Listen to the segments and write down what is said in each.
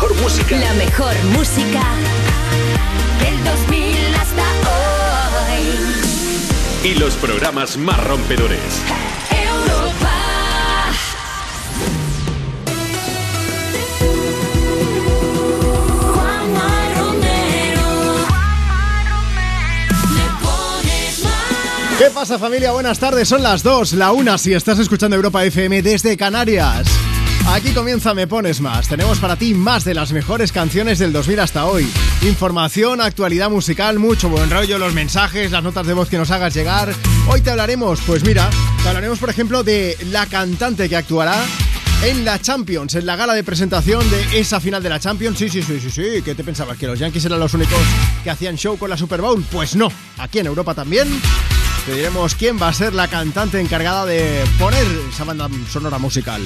mejor música. La mejor música del 2000 hasta hoy. Y los programas más rompedores. Europa. Juanma Romero. Me pones más. ¿Qué pasa familia? Buenas tardes, son las 2, la 1 si estás escuchando Europa FM desde Canarias. Aquí comienza Me Pones Más. Tenemos para ti más de las mejores canciones del 2000 hasta hoy. Información, actualidad musical, mucho buen rollo, los mensajes, las notas de voz que nos hagas llegar. Hoy te hablaremos, pues mira, te hablaremos por ejemplo de la cantante que actuará en la Champions, en la gala de presentación de esa final de la Champions. Sí, sí, sí, sí, sí. ¿Qué te pensabas? ¿Que los Yankees eran los únicos que hacían show con la Super Bowl? Pues no. Aquí en Europa también. Te diremos quién va a ser la cantante encargada de poner esa banda sonora musical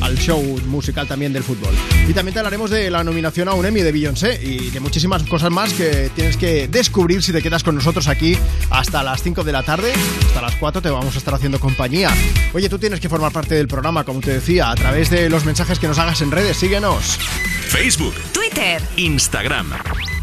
al show musical también del fútbol. Y también te hablaremos de la nominación a un Emmy de Beyoncé y de muchísimas cosas más que tienes que descubrir si te quedas con nosotros aquí hasta las 5 de la tarde. Hasta las 4 te vamos a estar haciendo compañía. Oye, tú tienes que formar parte del programa, como te decía, a través de los mensajes que nos hagas en redes. Síguenos. Facebook, Twitter, Instagram,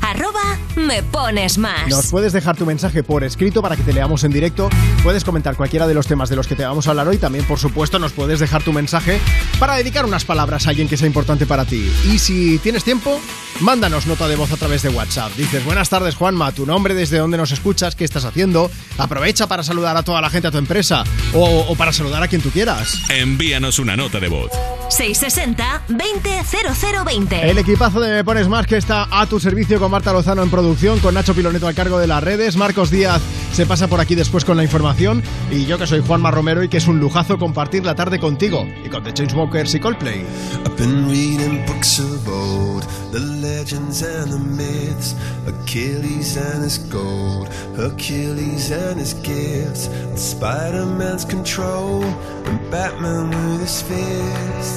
arroba me pones más. Nos puedes dejar tu mensaje por escrito para que te leamos en directo. Puedes comentar cualquiera de los temas de los que te vamos a hablar hoy. También, por supuesto, nos puedes dejar tu mensaje para dedicar unas palabras a alguien que sea importante para ti. Y si tienes tiempo, mándanos nota de voz a través de WhatsApp. Dices, buenas tardes, Juanma, tu nombre, desde dónde nos escuchas, qué estás haciendo. Aprovecha para saludar a toda la gente a tu empresa o, o para saludar a quien tú quieras. envíanos una nota de voz. 660 200020. El equipazo de Me Pones Más que está a tu servicio con Marta Lozano en producción, con Nacho Piloneto al cargo de las redes. Marcos Díaz se pasa por aquí después con la información. Y yo que soy Juanma Romero y que es un lujazo compartir la tarde contigo y con The Chainsmokers y Coldplay. I've been reading books of old, the legends and the myths, Achilles and his gold, Hercules and his gifts, Spider-Man's control, and Batman with his fists.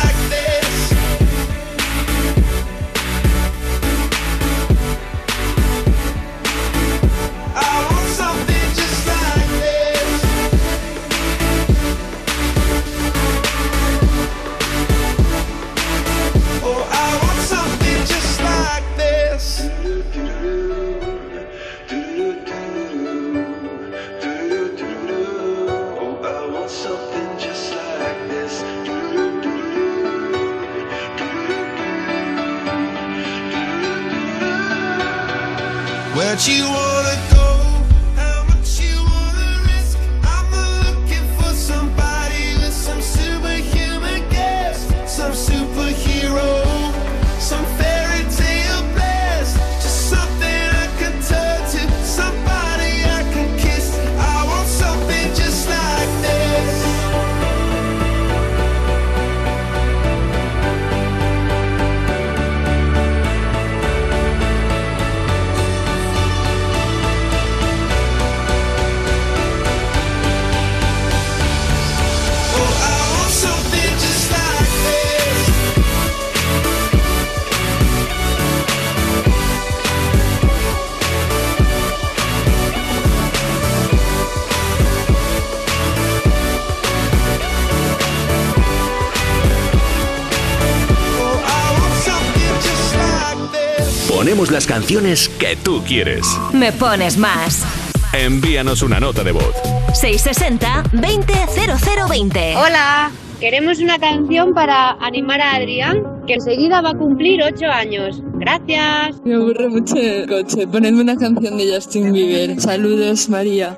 what you want. Ponemos las canciones que tú quieres. Me pones más. Envíanos una nota de voz. 660-200020. Hola, queremos una canción para animar a Adrián, que enseguida va a cumplir 8 años. Gracias. Me aburre mucho el coche. Ponedme una canción de Justin Bieber. Saludos, María.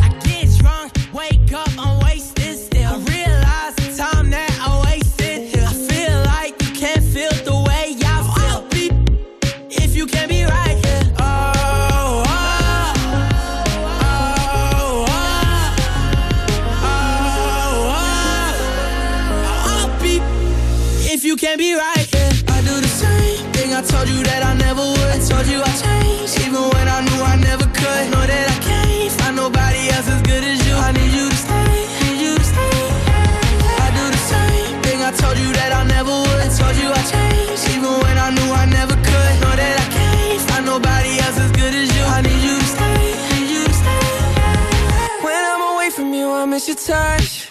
your touch.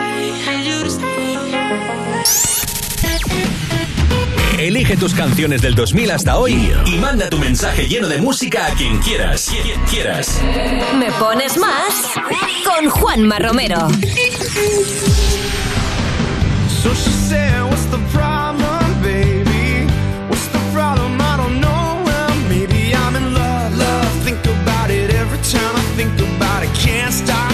Elige tus canciones del 2000 hasta hoy y manda tu mensaje lleno de música a quien quieras. Quien quieras. Me pones más con Juanma Romero. So she said, What's the problem, baby? What's the problem? I don't know. Well, maybe I'm in love, love. Think about it every time I think about it. Can't stop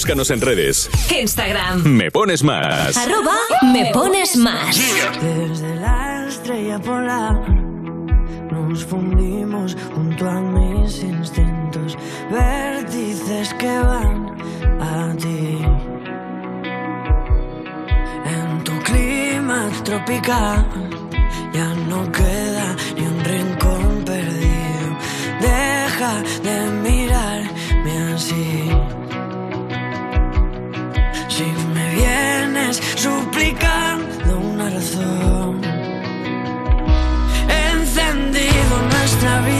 Búscanos en redes. Instagram. Me pones más. Arroba me pones más. Desde la estrella polar nos fundimos junto a mis instintos, vértices que van a ti. En tu clima tropical ya no queda ni un rincón perdido. Deja de suplicando una razón, encendido nuestra habitación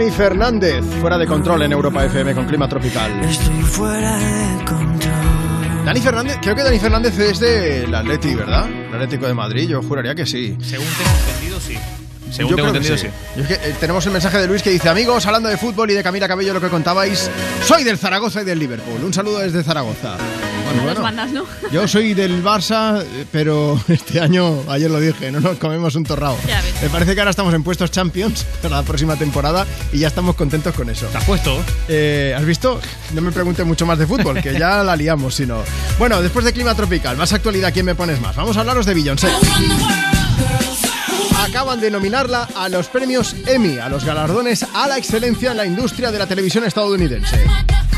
Dani Fernández, fuera de control en Europa FM con clima tropical. Estoy fuera de control. Dani Fernández, creo que Dani Fernández es del Atleti, ¿verdad? El Atlético de Madrid, yo juraría que sí. Según tengo entendido, sí. Según Yo tengo creo que entendido, sí. sí. Y es que, eh, tenemos el mensaje de Luis que dice, amigos, hablando de fútbol y de Camila Cabello, lo que contabais, soy del Zaragoza y del Liverpool. Un saludo desde Zaragoza. Bueno, Dos bueno, bandas, ¿no? yo soy del Barça, pero este año, ayer lo dije, no nos comemos un torrao. Me parece que ahora estamos en puestos Champions para la próxima temporada y ya estamos contentos con eso. ¿Te has puesto? Eh, ¿Has visto? No me pregunte mucho más de fútbol, que ya la liamos, si no. Bueno, después de clima tropical, más actualidad, ¿quién me pones más? Vamos a hablaros de Beyoncé. Acaban de nominarla a los premios Emmy, a los galardones a la excelencia en la industria de la televisión estadounidense.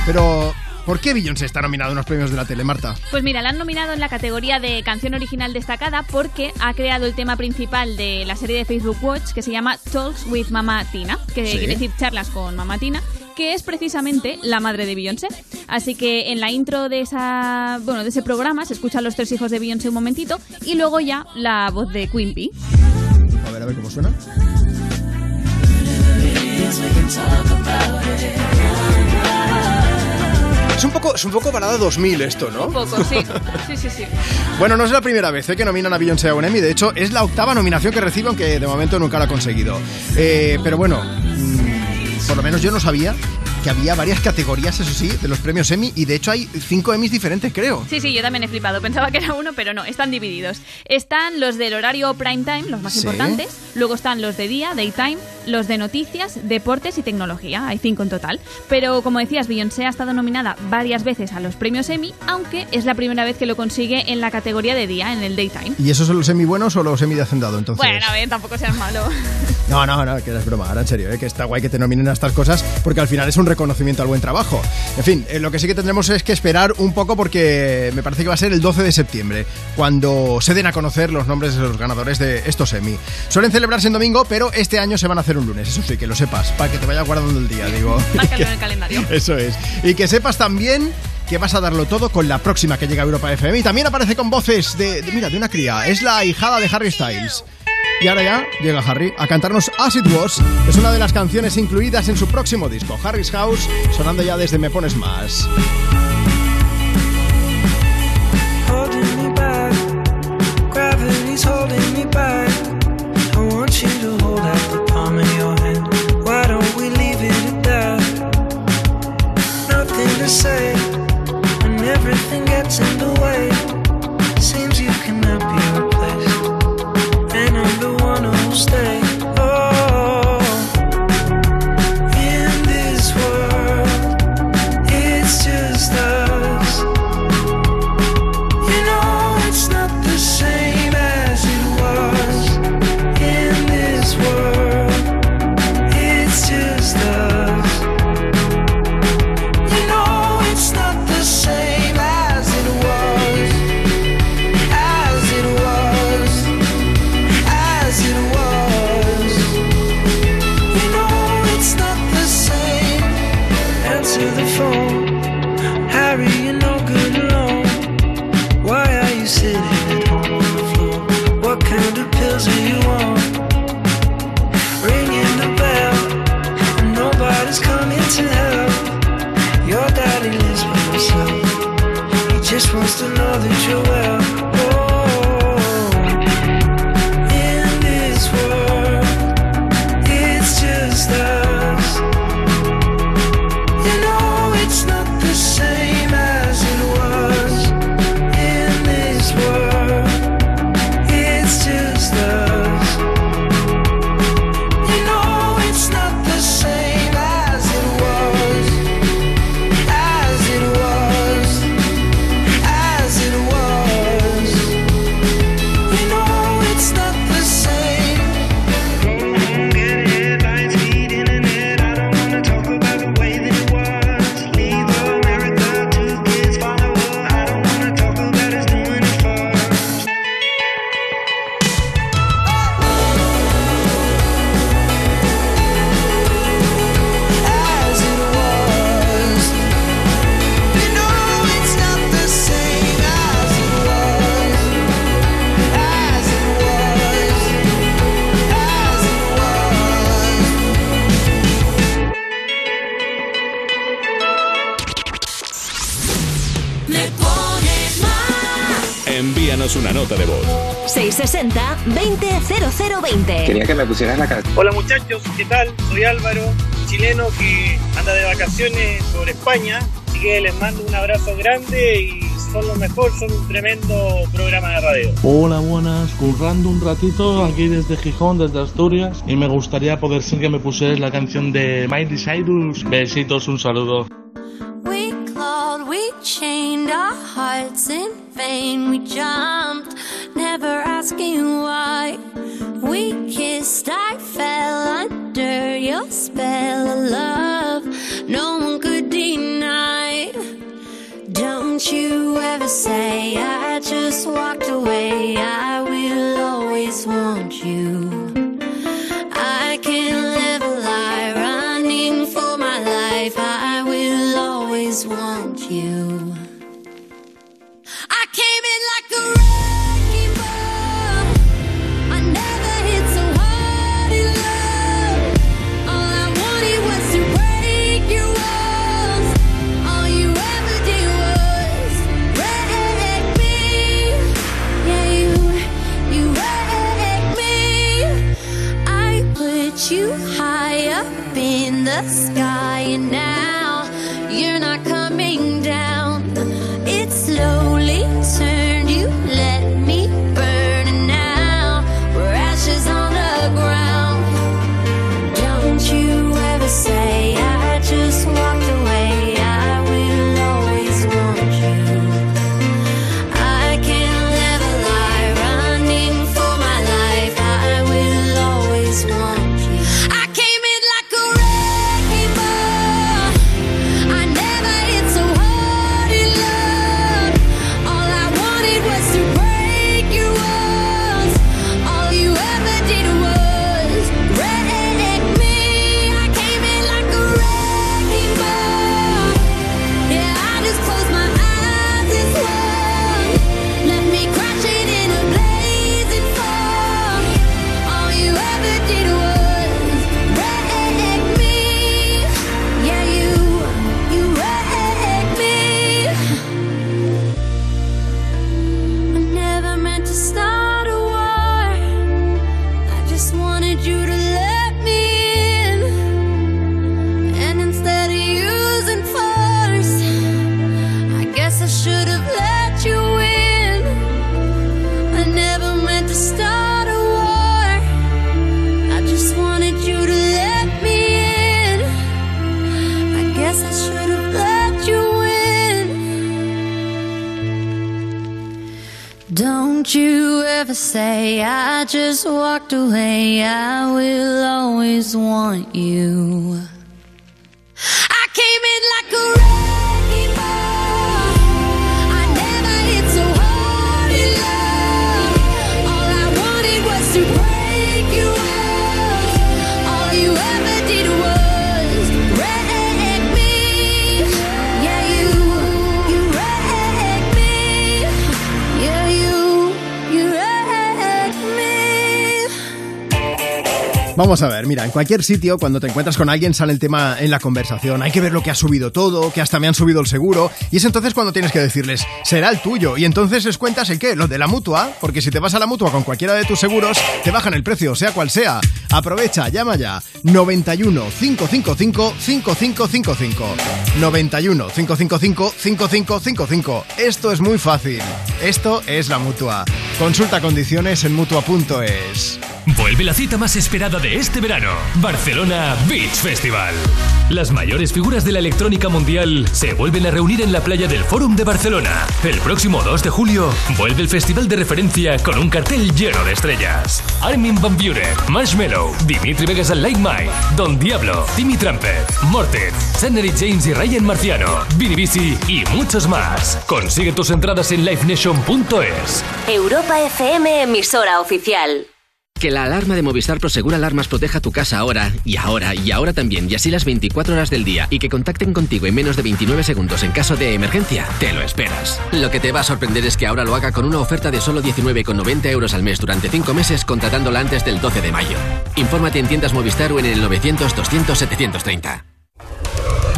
Pero, ¿por qué Beyoncé está nominada a unos premios de la tele, Marta? Pues mira, la han nominado en la categoría de canción original destacada porque ha creado el tema principal de la serie de Facebook Watch que se llama Talks with Mama Tina, que Sí. quiere decir charlas con Mama Tina, que es precisamente la madre de Beyoncé. Así que en la intro de esa, bueno, de ese programa se escuchan los tres hijos de Beyoncé un momentito y luego ya la voz de Quimpy. A ver, a ver cómo suena. Es un poco, es un poco parada 2000 esto, ¿no? Un poco, sí. Sí, sí, sí. Bueno, no es la primera vez ¿eh? que nominan a Beyoncé a un Emmy, de hecho es la octava nominación que recibe, aunque de momento nunca la ha conseguido. Eh, pero bueno, mm, por lo menos yo no sabía que había varias categorías, eso sí, de los premios Emmy y de hecho hay cinco Emmys diferentes, creo. Sí, sí, yo también he flipado. Pensaba que era uno, pero no, están divididos. Están los del horario prime time, los más Sí. importantes. Luego están los de día, daytime, los de noticias, deportes y tecnología. Hay cinco en total. Pero como decías, Beyoncé ha estado nominada varias veces a los premios Emmy, aunque es la primera vez que lo consigue en la categoría de día, en el daytime. ¿Y esos son los Emmy buenos o los Emmy de hacendado entonces? Bueno, a ver, tampoco seas malo. No, no, no, que es broma, ahora en serio, ¿eh? que está guay que te nominen a estas cosas porque al final es un reconocimiento al buen trabajo. En fin, eh, lo que sí que tendremos es que esperar un poco porque me parece que va a ser el 12 de septiembre cuando se den a conocer los nombres de los ganadores de estos Emmy. Suelen celebrarse en domingo, pero este año se van a hacer un lunes, eso sí, que lo sepas, para que te vaya guardando el día, digo. Márcalo en el calendario. Eso es. Y que sepas también que vas a darlo todo con la próxima que llega a Europa FM. Y también aparece con voces de, de- mira, de una cría. Es la hijada de Harry Styles. Y ahora ya llega Harry a cantarnos As It Was. Es una de las canciones incluidas en su próximo disco, Harry's House, sonando ya desde Me Pones Más. La canción. Hola muchachos, ¿qué tal? Soy Álvaro, chileno que anda de vacaciones por España. Así que les mando un abrazo grande y son los mejores, son un tremendo programa de radio. Hola, buenas. Currando un ratito aquí desde Gijón, desde Asturias. Y me gustaría poder ser que me pusieras la canción de Miley Cyrus. Besitos, un saludo. Vamos a ver, mira, en cualquier sitio, cuando te encuentras con alguien, sale el tema en la conversación. Hay que ver lo que ha subido todo, que hasta me han subido el seguro. Y es entonces cuando tienes que decirles, será el tuyo. Y entonces les cuentas el qué, lo de la mutua. Porque si te vas a la mutua con cualquiera de tus seguros, te bajan el precio, sea cual sea. Aprovecha, llama ya. 91 555 5555. 91 555 5555. Esto es muy fácil. Esto es la mutua. Consulta condiciones en mutua.es. Vuelve la cita más esperada de este verano, Barcelona Beach Festival. Las mayores figuras de la electrónica mundial se vuelven a reunir en la playa del Fórum de Barcelona. El próximo 2 de julio vuelve el festival de referencia con un cartel lleno de estrellas. Armin Van Buren, Marshmello, Dimitri Vegas and Like Mike, Don Diablo, Timmy Trumpet, Morten, Sannery James y Ryan Marciano, Vini Vici y muchos más. Consigue tus entradas en livenation.es. Europa FM, emisora oficial. Que la alarma de Movistar Prosegur Alarmas proteja tu casa ahora, y ahora, y ahora también, y así las 24 horas del día, y que contacten contigo en menos de 29 segundos en caso de emergencia, te lo esperas. Lo que te va a sorprender es que ahora lo haga con una oferta de solo 19,90 euros al mes durante 5 meses contratándola antes del 12 de mayo. Infórmate en tiendas Movistar o en el 900 200 730.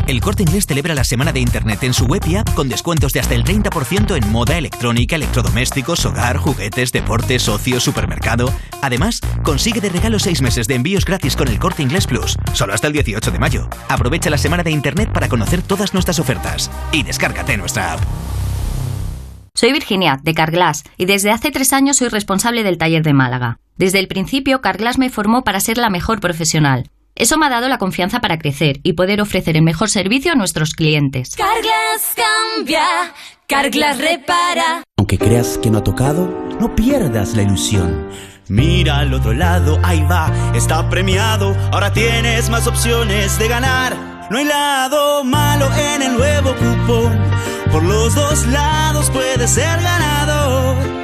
El Corte Inglés celebra la semana de Internet en su web y app con descuentos de hasta el 30% en moda, electrónica, electrodomésticos, hogar, juguetes, deportes, ocio, supermercado. Además, consigue de regalo 6 meses de envíos gratis con el Corte Inglés Plus, solo hasta el 18 de mayo. Aprovecha la semana de Internet para conocer todas nuestras ofertas y descárgate nuestra app. Soy Virginia, de Carglass, y desde hace tres años soy responsable del taller de Málaga. Desde el principio, Carglass me formó para ser la mejor profesional. Eso me ha dado la confianza para crecer y poder ofrecer el mejor servicio a nuestros clientes. Carglass cambia, Carglass repara. Aunque creas que no ha tocado, no pierdas la ilusión. Mira al otro lado, ahí va, está premiado. Ahora tienes más opciones de ganar. No hay lado malo en el nuevo cupón. Por los dos lados puedes ser ganador.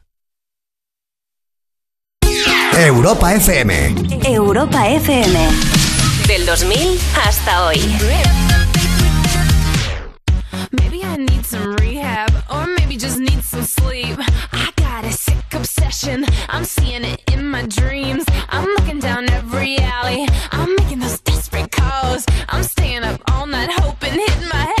Europa FM. Europa FM. Del 2000 hasta hoy. Maybe I need some rehab, or maybe just need some sleep. I got a sick obsession, I'm seeing it in my dreams. I'm looking down every alley, I'm making those desperate calls. I'm staying up all night hoping, hitting my head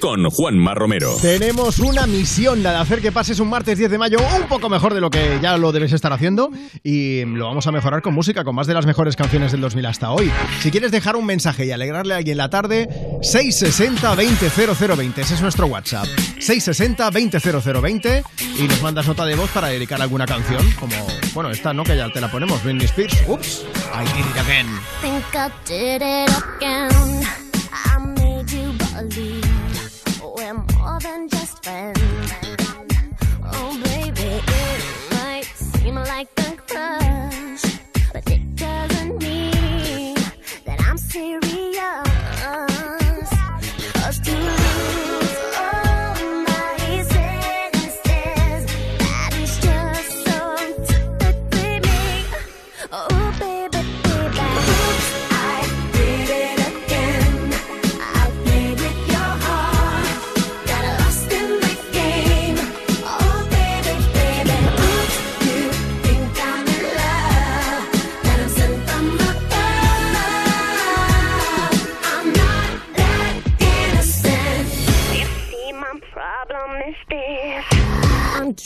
Con Juanma Romero. Tenemos una misión, la de hacer que pases un martes 10 de mayo un poco mejor de lo que ya lo debes estar haciendo y lo vamos a mejorar con música, con más de las mejores canciones del 2000 hasta hoy. Si quieres dejar un mensaje y alegrarle a alguien la tarde, 660 200020, ese es nuestro WhatsApp. 660 200020 y nos mandas nota de voz para dedicar alguna canción, como, bueno, esta no, que ya te la ponemos, Britney Spears. Ups, I did it again. think I did it again.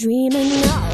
dreaming of.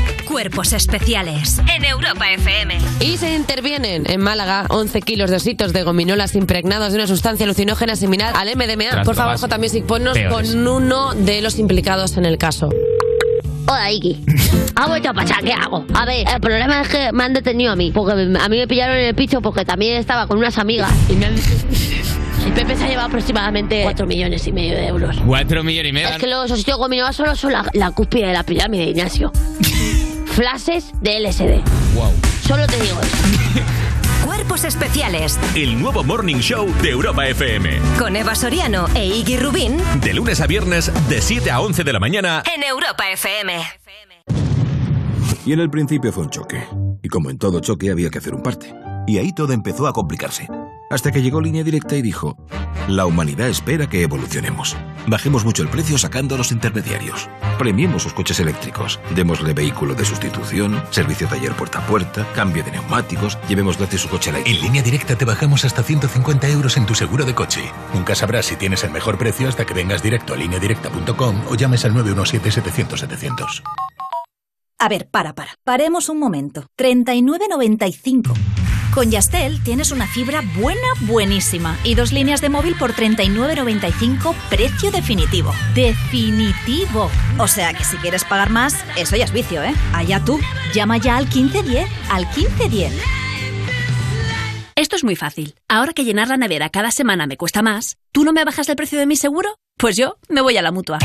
Cuerpos especiales en Europa FM. Y se intervienen en Málaga 11 kilos de ositos de gominolas impregnados de una sustancia alucinógena similar al MDMA. Por favor, J Music, ponnos peores. con uno de los implicados en el caso. Hola, Iki. Ha vuelto a pasar, ¿qué hago? A ver, el problema es que me han detenido a mí. Porque a mí me pillaron en el piso porque también estaba con unas amigas. Y me han... Y Pepe se ha llevado aproximadamente 4 millones y medio de euros. Cuatro millones y medio. Es que los ositos gominolas solo son la, la cúspide de la pirámide, Ignacio. Flashes de LSD. Wow. Solo te digo eso. Cuerpos especiales El nuevo Morning Show de Europa FM. con Eva Soriano e Iggy Rubín De lunes a viernes, de 7 a 11 de la mañana. en Europa FM. Y en el principio fue un choque. Y como en todo choque había que hacer un parte. Y ahí todo empezó a complicarse. Hasta que llegó Línea Directa y dijo, la humanidad espera que evolucionemos. Bajemos mucho el precio sacando a los intermediarios. Premiemos sus coches eléctricos. Démosle vehículo de sustitución, servicio taller puerta a puerta, cambio de neumáticos, llevemos gratis su coche eléctrico. En línea directa te bajamos hasta 150 euros en tu seguro de coche. Nunca sabrás si tienes el mejor precio hasta que vengas directo a lineadirecta.com o llames al 917-700-700. A ver, para, para. Paremos un momento. 39.95. Con Yastel tienes una fibra buena, buenísima y dos líneas de móvil por 39.95, precio definitivo. Definitivo. O sea que si quieres pagar más, eso ya es vicio, ¿eh? Allá tú. Llama ya al 1510, al 1510. Esto es muy fácil. Ahora que llenar la nevera cada semana me cuesta más, ¿tú no me bajas el precio de mi seguro? Pues yo me voy a la mutua.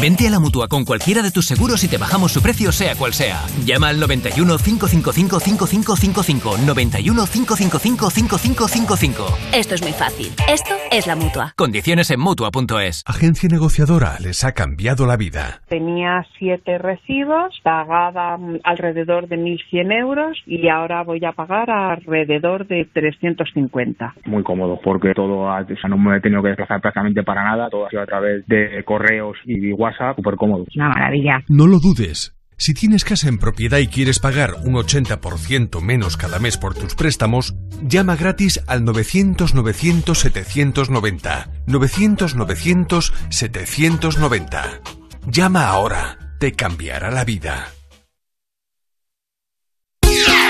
Vente a la mutua con cualquiera de tus seguros y te bajamos su precio, sea cual sea. Llama al 91 555 5555. 91 555 5555. Esto es muy fácil. Esto es la mutua. Condiciones en mutua.es. Agencia negociadora les ha cambiado la vida. Tenía siete recibos, pagaba alrededor de 1.100 euros y ahora voy a pagar alrededor de 350. muy cómodo porque todo, o sea, no me he tenido que desplazar prácticamente para nada, todo ha sido a través de correos y WhatsApp, súper cómodo. Una maravilla. No lo dudes. Si tienes casa en propiedad y quieres pagar un 80% menos cada mes por tus préstamos, llama gratis al 900-900-790. 900-900-790. Llama ahora. Te cambiará la vida.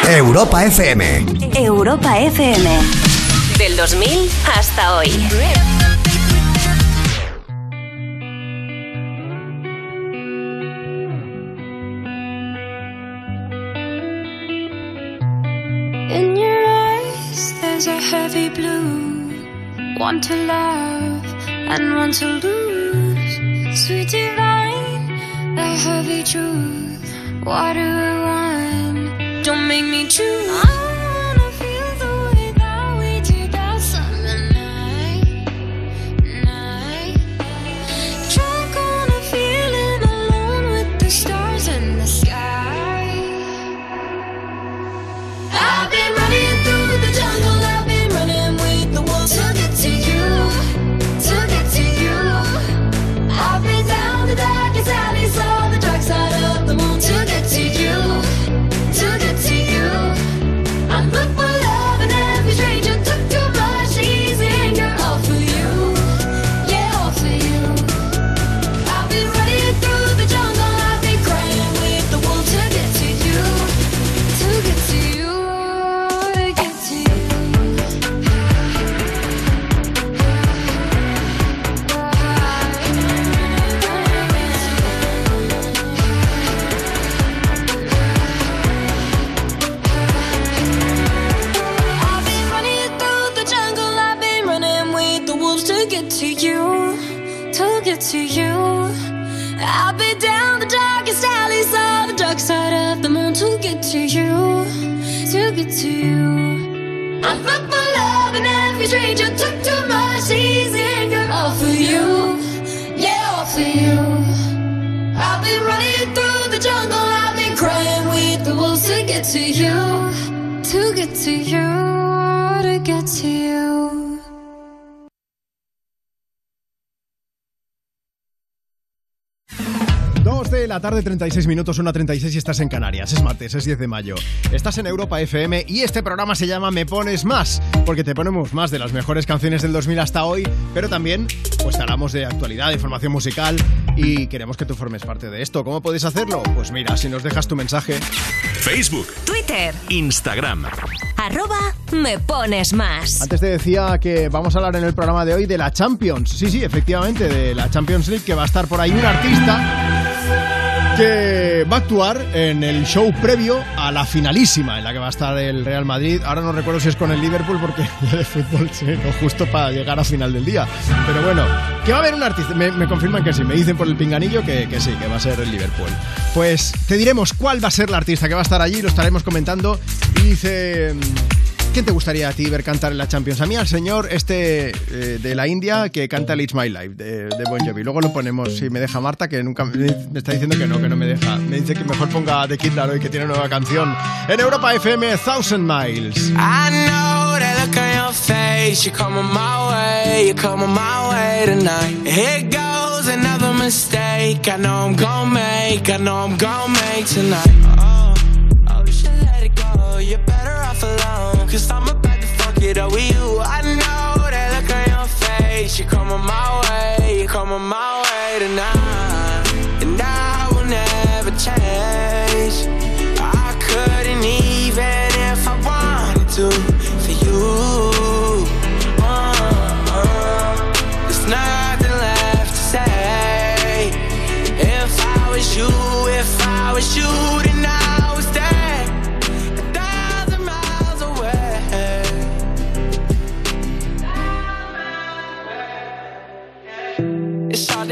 Europa FM. Europa FM. Del 2000 hasta hoy. Blue. One to love and one to lose. Sweet divine, the heavy truth. What do I want? Don't make me choose. To you, to get to you. I'm fucked for love and every stranger took too much easy anger all for you, yeah, all for you. I've been running through the jungle, I've been crying with the wolves to get to you, to get to you, to get to you. La tarde, 36 minutos, 1.36 y estás en Canarias. Es martes, es 10 de mayo. Estás en Europa FM y este programa se llama Me Pones Más, porque te ponemos más de las mejores canciones del 2000 hasta hoy, pero también pues hablamos de actualidad, de información musical y queremos que tú formes parte de esto. ¿Cómo puedes hacerlo? Pues mira, si nos dejas tu mensaje... Facebook, Twitter. Instagram. Arroba me pones más. Antes te decía que vamos a hablar en el programa de hoy de la Champions. Sí, sí, efectivamente, de la Champions League, que va a estar por ahí un artista que va a actuar en el show previo a la finalísima en la que va a estar el Real Madrid. Ahora no recuerdo si es con el Liverpool porque de fútbol no justo para llegar a final del día. Pero bueno, que va a haber un artista. Me, me confirman que sí, me dicen por el pinganillo que, que sí, que va a ser el Liverpool. Pues te diremos cuál va a ser la artista que va a estar allí, lo estaremos comentando. Y dice... ¿Quién te gustaría a ti ver cantar en la Champions? A mí al señor este eh, de la India que canta el It's My Life de, de Bon Jovi. Luego lo ponemos, si me deja Marta, que nunca me, me está diciendo que no, que no me deja. Me dice que mejor ponga The Kid Laroi, que tiene nueva canción. En Europa FM, Thousand Miles. I know that look on your face. You're coming my way. You're coming my way tonight. Here goes mistake I know I'm gon' make, I know I'm gon' make tonight. Cause I'm about to fuck it up with you. I know that look on your face. You're coming my way, you're coming my way tonight. And I will never change. I couldn't even if I wanted to for you. Uh, uh, there's nothing left to say. If I was you, if I was you,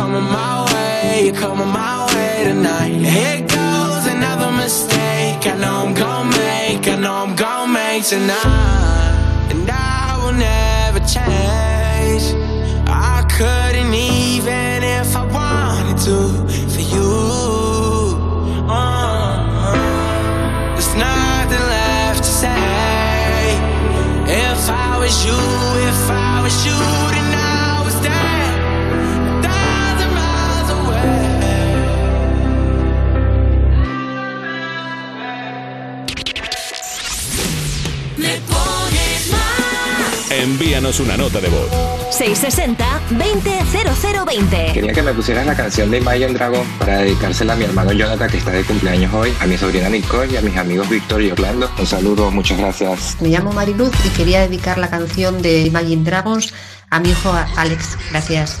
coming my way, you're coming my way tonight. Here goes mistake. I know I'm gon' make, I know I'm gon' make tonight, and I will never change. I couldn't even if I wanted to for you. Uh, there's nothing left to say. If I was you, if I was you, Envíanos una nota de voz. 660-200020. Quería que me pusieras la canción de Imagine Dragon para dedicársela a mi hermano Jonathan que está de cumpleaños hoy, a mi sobrina Nicole y a mis amigos Víctor y Orlando. Un saludo, muchas gracias. Me llamo Mariluz y quería dedicar la canción de Imagine Dragons a mi hijo Alex. Gracias.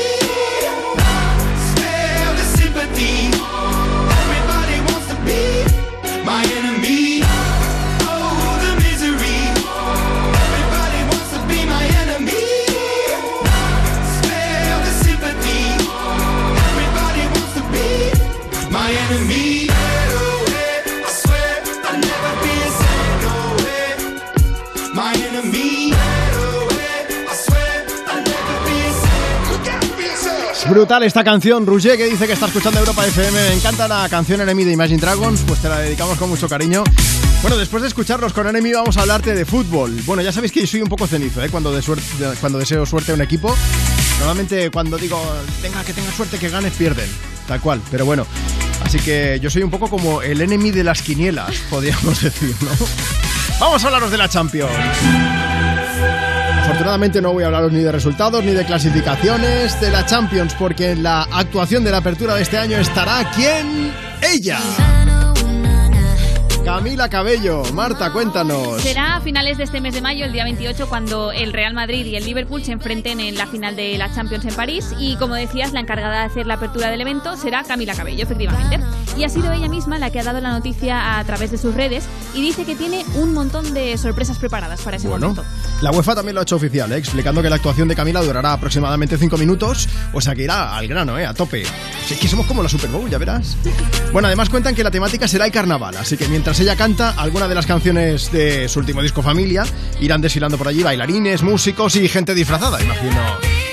Brutal esta canción, Rouget, que dice que está escuchando Europa FM. Me encanta la canción Enemy de Imagine Dragons, pues te la dedicamos con mucho cariño. Bueno, después de escucharlos con Enemy vamos a hablarte de fútbol. Bueno, ya sabéis que soy un poco cenizo, ¿eh? Cuando, suerte, cuando deseo suerte a un equipo. Normalmente cuando digo, tenga que tenga suerte, que ganes, pierden. Tal cual, pero bueno. Así que yo soy un poco como el enemy de las quinielas, podríamos decir, ¿no? Vamos a hablaros de la Champions. Afortunadamente no voy a hablaros ni de resultados ni de clasificaciones de la Champions, porque en la actuación de la apertura de este año estará quién? Ella. Camila Cabello, Marta, cuéntanos. Será a finales de este mes de mayo, el día 28, cuando el Real Madrid y el Liverpool se enfrenten en la final de la Champions en París. Y como decías, la encargada de hacer la apertura del evento será Camila Cabello, efectivamente. Y ha sido ella misma la que ha dado la noticia a través de sus redes y dice que tiene un montón de sorpresas preparadas para ese Bueno, momento. la UEFA también lo ha hecho oficial, ¿eh? explicando que la actuación de Camila durará aproximadamente 5 minutos, o sea que irá al grano, ¿eh? a tope. Si es que somos como la Super Bowl, ya verás. Bueno, además cuentan que la temática será el carnaval, así que mientras ella canta, alguna de las canciones de su último disco Familia irán desfilando por allí bailarines, músicos y gente disfrazada, imagino.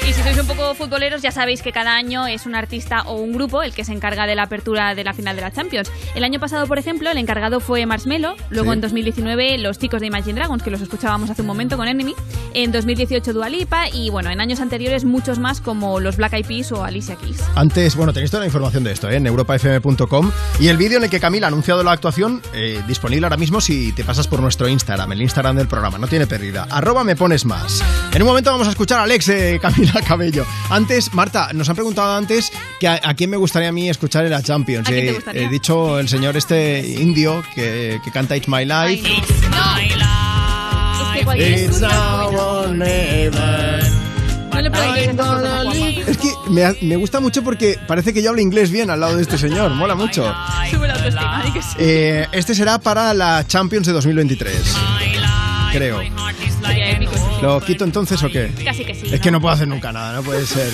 Y si sois un poco futboleros, ya sabéis que cada año es un artista o un grupo el que se encarga de la apertura de la final de la Champions. El año pasado, por ejemplo, el encargado fue Marshmello, luego Sí. en 2019 los chicos de Imagine Dragons, que los escuchábamos hace un momento con Enemy, en 2018 Dua Lipa y bueno, en años anteriores muchos más como los Black Eyed Peas o Alicia Keys. Antes, bueno, tenéis toda la información de esto ¿eh? en europafm.com y el vídeo en el que Camila ha anunciado la actuación eh, disponible ahora mismo si te pasas por nuestro Instagram, el Instagram del programa, no tiene pérdida. Arroba me pones más. En un momento vamos a escuchar a Alex de Camila Cabello. Antes, Marta, nos han preguntado antes que a, a quién me gustaría a mí escuchar en la Champions. ¿A quién te Eh? He dicho el señor este indio que, que canta It's My Life. Que cualquier It's es or never. No le Es que me, me gusta mucho porque parece que yo hablo inglés bien al lado de este señor. Mola mucho. Sube la autoestima. Eh, este será para la Champions de 2023. Creo. Sería épico, sí. ¿Lo quito entonces o qué? Casi que sí. Es que no puedo hacer nunca nada, no puede ser.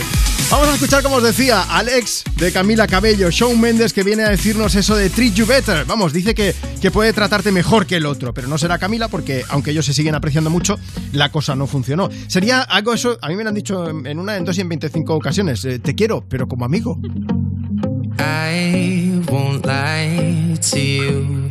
Vamos a escuchar, como os decía, Alex de Camila Cabello, Shawn Mendes, que viene a decirnos eso de treat you better. Vamos, dice que, que puede tratarte mejor que el otro, pero no será Camila porque, aunque ellos se siguen apreciando mucho, la cosa no funcionó. Sería algo eso, a mí me lo han dicho en en una, en dos y en 25 ocasiones. eh, te quiero, pero como amigo. I won't lie to you.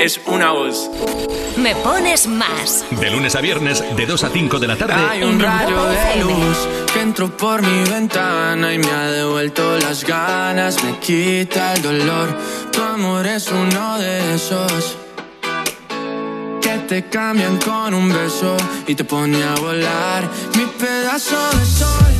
Es una voz. Me pones más. De lunes a viernes, de 2 a 5 de la tarde. Hay un rayo de luz que entró por mi ventana y me ha devuelto las ganas, me quita el dolor. Tu amor es uno de esos que te cambian con un beso y te pone a volar. Mi pedazo de sol,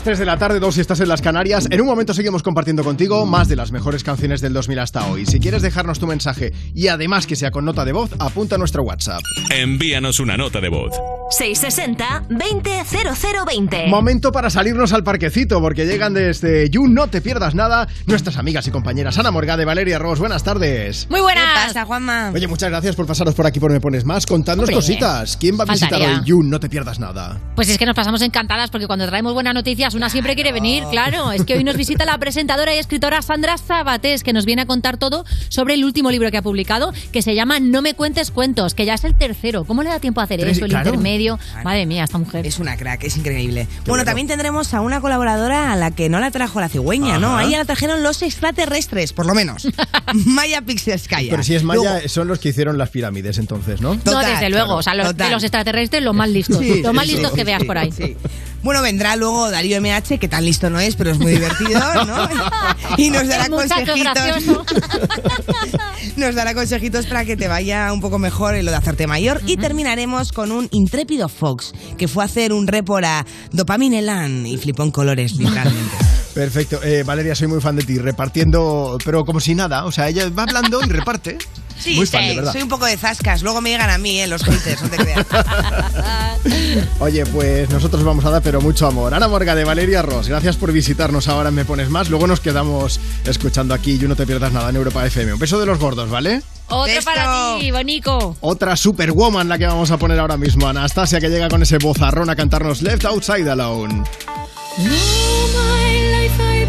las 3 de la tarde, dos si estás en las Canarias. En un momento seguimos compartiendo contigo más de las mejores canciones del 2000 hasta hoy. Si quieres dejarnos tu mensaje y además que sea con nota de voz, apunta a nuestro WhatsApp. Envíanos una nota de voz. 660-200020. Momento para salirnos al parquecito, porque llegan desde You No Te Pierdas Nada nuestras amigas y compañeras Ana Morgade, Valeria Ross. Buenas tardes. Muy buenas. ¿Qué pasa, Juanma? Oye, muchas gracias por pasaros por aquí por Me Pones Más. Contadnos Hombre, cositas. ¿Quién va a visitar faltaría. hoy You No Te Pierdas Nada? Pues es que nos pasamos encantadas porque cuando traemos buenas noticias una siempre quiere venir, claro. Es que hoy nos visita la presentadora y escritora Sandra Sabatés que nos viene a contar todo sobre el último libro que ha publicado que se llama No me cuentes cuentos, que ya es el tercero. ¿Cómo le da tiempo a hacer Tres, eso, el claro. intermedio? Madre mía, esta mujer. Es una crack, es increíble. bueno, también tendremos a una colaboradora a la que no la trajo la cigüeña, ¿no? Ahí la trajeron los extraterrestres, por lo menos. Maya Pixelskaya. Pero si es Maya, Luego- son los que hicieron las pirámides entonces, ¿no? no, desde luego. O sea, los, total. de los extraterrestres, los más listos. Sí, los más sí, listos sí, que veas sí, por ahí. sí. Bueno, vendrá luego Darío MH, que tan listo no es, pero es muy divertido, ¿no? Y nos dará consejitos. Nos dará consejitos para que te vaya un poco mejor en lo de hacerte mayor. Y terminaremos con un intrépido Fox, que fue a hacer un report a Dopamineland y flipó en colores, literalmente. Perfecto. Eh, Valeria, soy muy fan de ti, repartiendo, pero como si nada. O sea, ella va hablando y reparte. Sí, muy fan, sí, de verdad. soy un poco de zascas. Luego me llegan a mí, ¿eh? Los haters, no te creas. Oye, pues nosotros vamos a dar, pero mucho amor. Ana Morga de Valeria Ross, gracias por visitarnos ahora Me Pones Más. Luego nos quedamos escuchando aquí y no te pierdas nada en Europa FM. Un beso de los gordos, ¿vale? Otro para ti, Bonico. Otra superwoman la que vamos a poner ahora mismo, Anastasia, que llega con ese bozarrón a cantarnos Left Outside Alone. All my life I've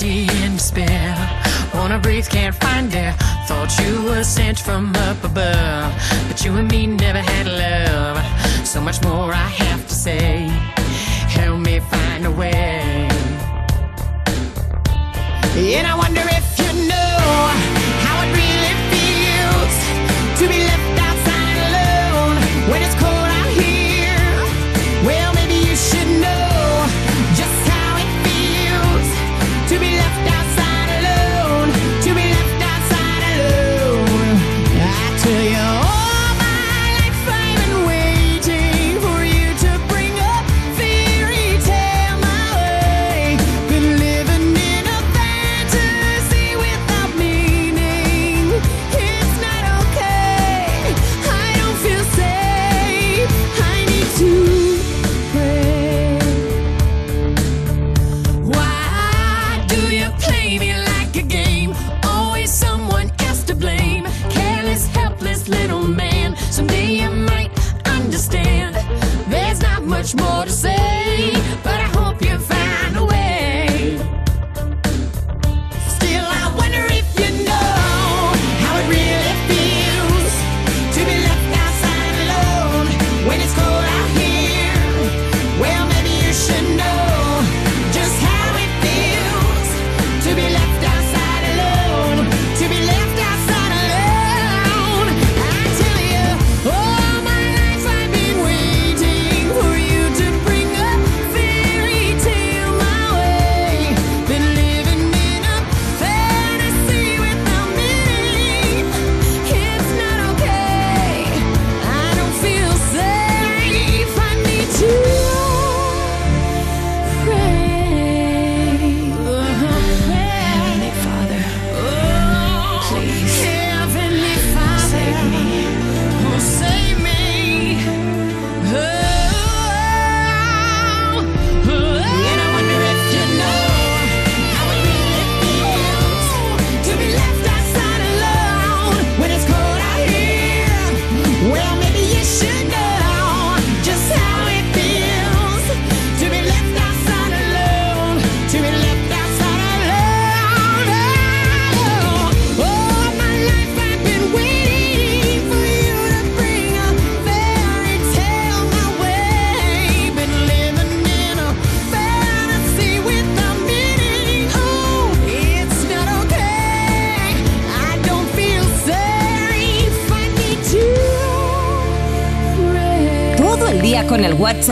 empty and despair. Wanna breathe, can't find air. Thought you were sent from up above, but you and me never had love. So much more I have to say. Help me find a way. And I wonder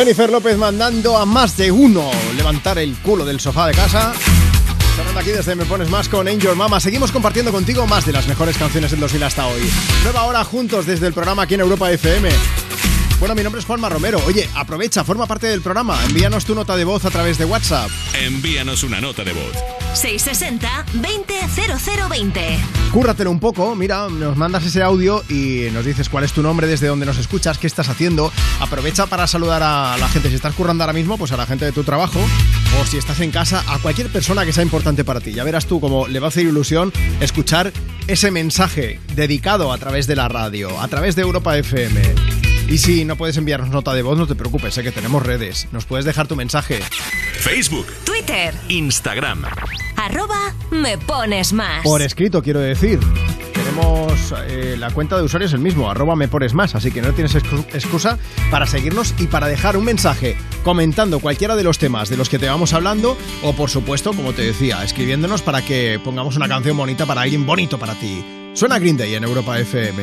Jennifer López mandando a más de uno levantar el culo del sofá de casa. Sonando aquí desde Me Pones Más con Angel Mama. Seguimos compartiendo contigo más de las mejores canciones del 2000 hasta hoy. Nueva hora juntos desde el programa aquí en Europa FM. Bueno, mi nombre es Juanma Romero. Oye, aprovecha, forma parte del programa. Envíanos tu nota de voz a través de WhatsApp. Envíanos una nota de voz. 660-200020. Cúrratelo un poco, mira, nos mandas ese audio y nos dices cuál es tu nombre, desde dónde nos escuchas, qué estás haciendo. Aprovecha para saludar a la gente. Si estás currando ahora mismo, pues a la gente de tu trabajo. O si estás en casa, a cualquier persona que sea importante para ti. Ya verás tú cómo le va a hacer ilusión escuchar ese mensaje dedicado a través de la radio, a través de Europa FM. Y si no puedes enviarnos nota de voz, no te preocupes, sé que tenemos redes. Nos puedes dejar tu mensaje. Facebook, Twitter, Instagram. arroba me pones más. Por escrito, quiero decir. Tenemos eh, la cuenta de usuarios el mismo, arroba me pones más, así que no tienes excu- excusa para seguirnos y para dejar un mensaje comentando cualquiera de los temas de los que te vamos hablando o por supuesto, como te decía, escribiéndonos para que pongamos una canción bonita para alguien bonito para ti. Suena Green Day en Europa FM.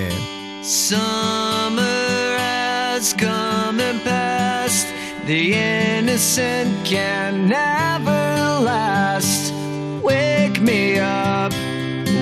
Summer has come and passed. The innocent can never last. Wake me up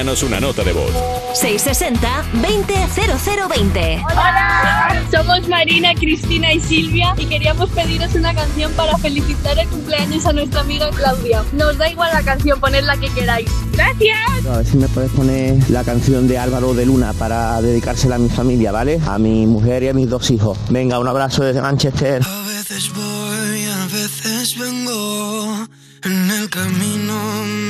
Envíanos una nota de voz. 660-200020. Hola, somos Marina, Cristina y Silvia y queríamos pediros una canción para felicitar el cumpleaños a nuestra amiga Claudia. Nos da igual la canción, poned la que queráis. Gracias. A ver si me puedes poner la canción de Álvaro de Luna para dedicársela a mi familia, ¿vale? A mi mujer y a mis dos hijos. Venga, un abrazo desde Manchester. A veces voy, a veces vengo. En el camino me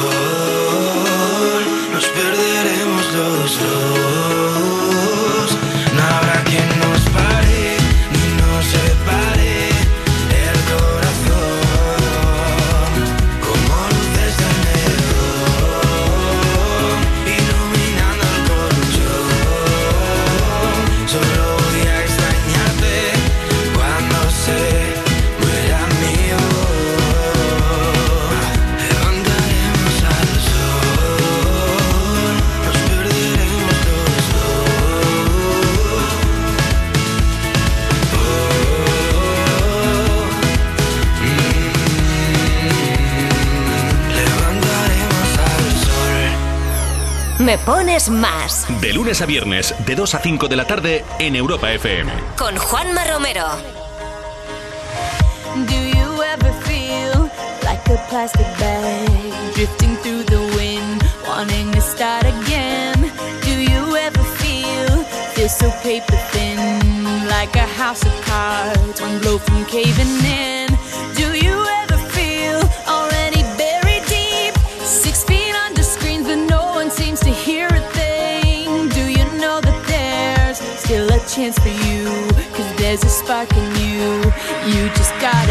pones más. De lunes a viernes, de 2 a 5 de la tarde en Europa FM. Con Juanma Romero. Do you ever feel like a plastic bag drifting through the wind, wanting to start again? Do you ever feel feel so paper thin, like a house of cards, one blow from caving in?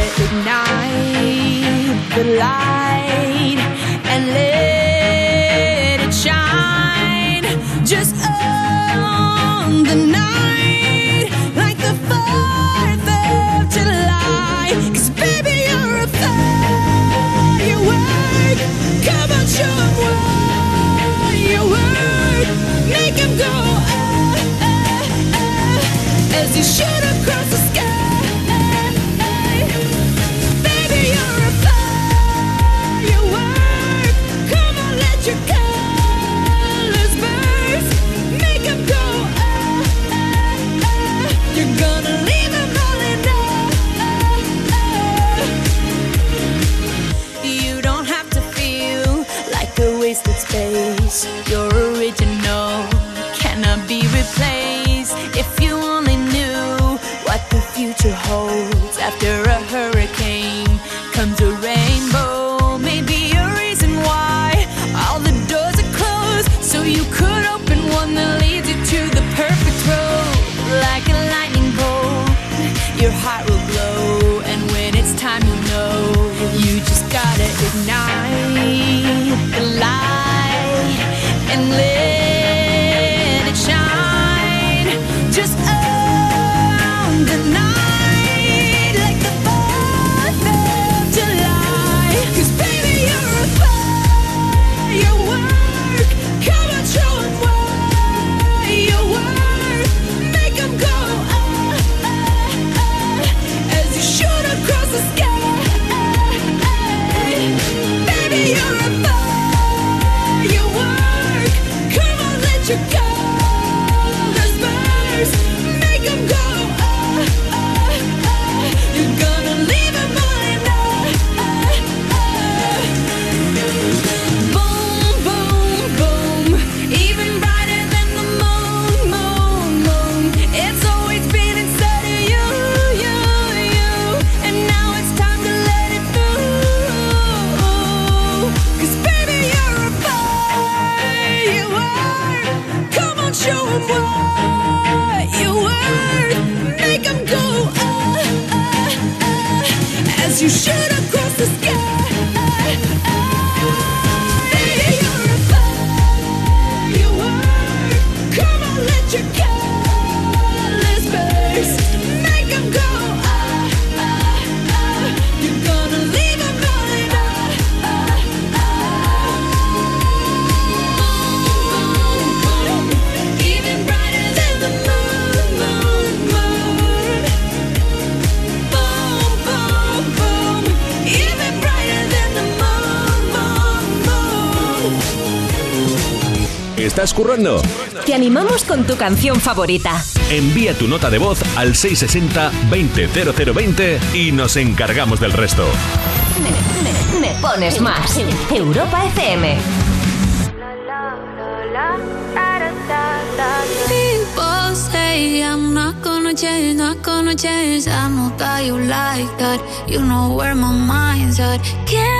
to ignite the light and let it shine just on the night like the 4th of baby, you're a firework. Come on, show what you. Make go, oh, oh, oh, as you shoot across. estás currando? Te animamos con tu canción favorita. Envía tu nota de voz al 660-200020 y nos encargamos del resto. Me, me, me pones más. Europa FM. People say I'm not gonna change, not gonna change. I know that you like that. You know where my mind's at. Can't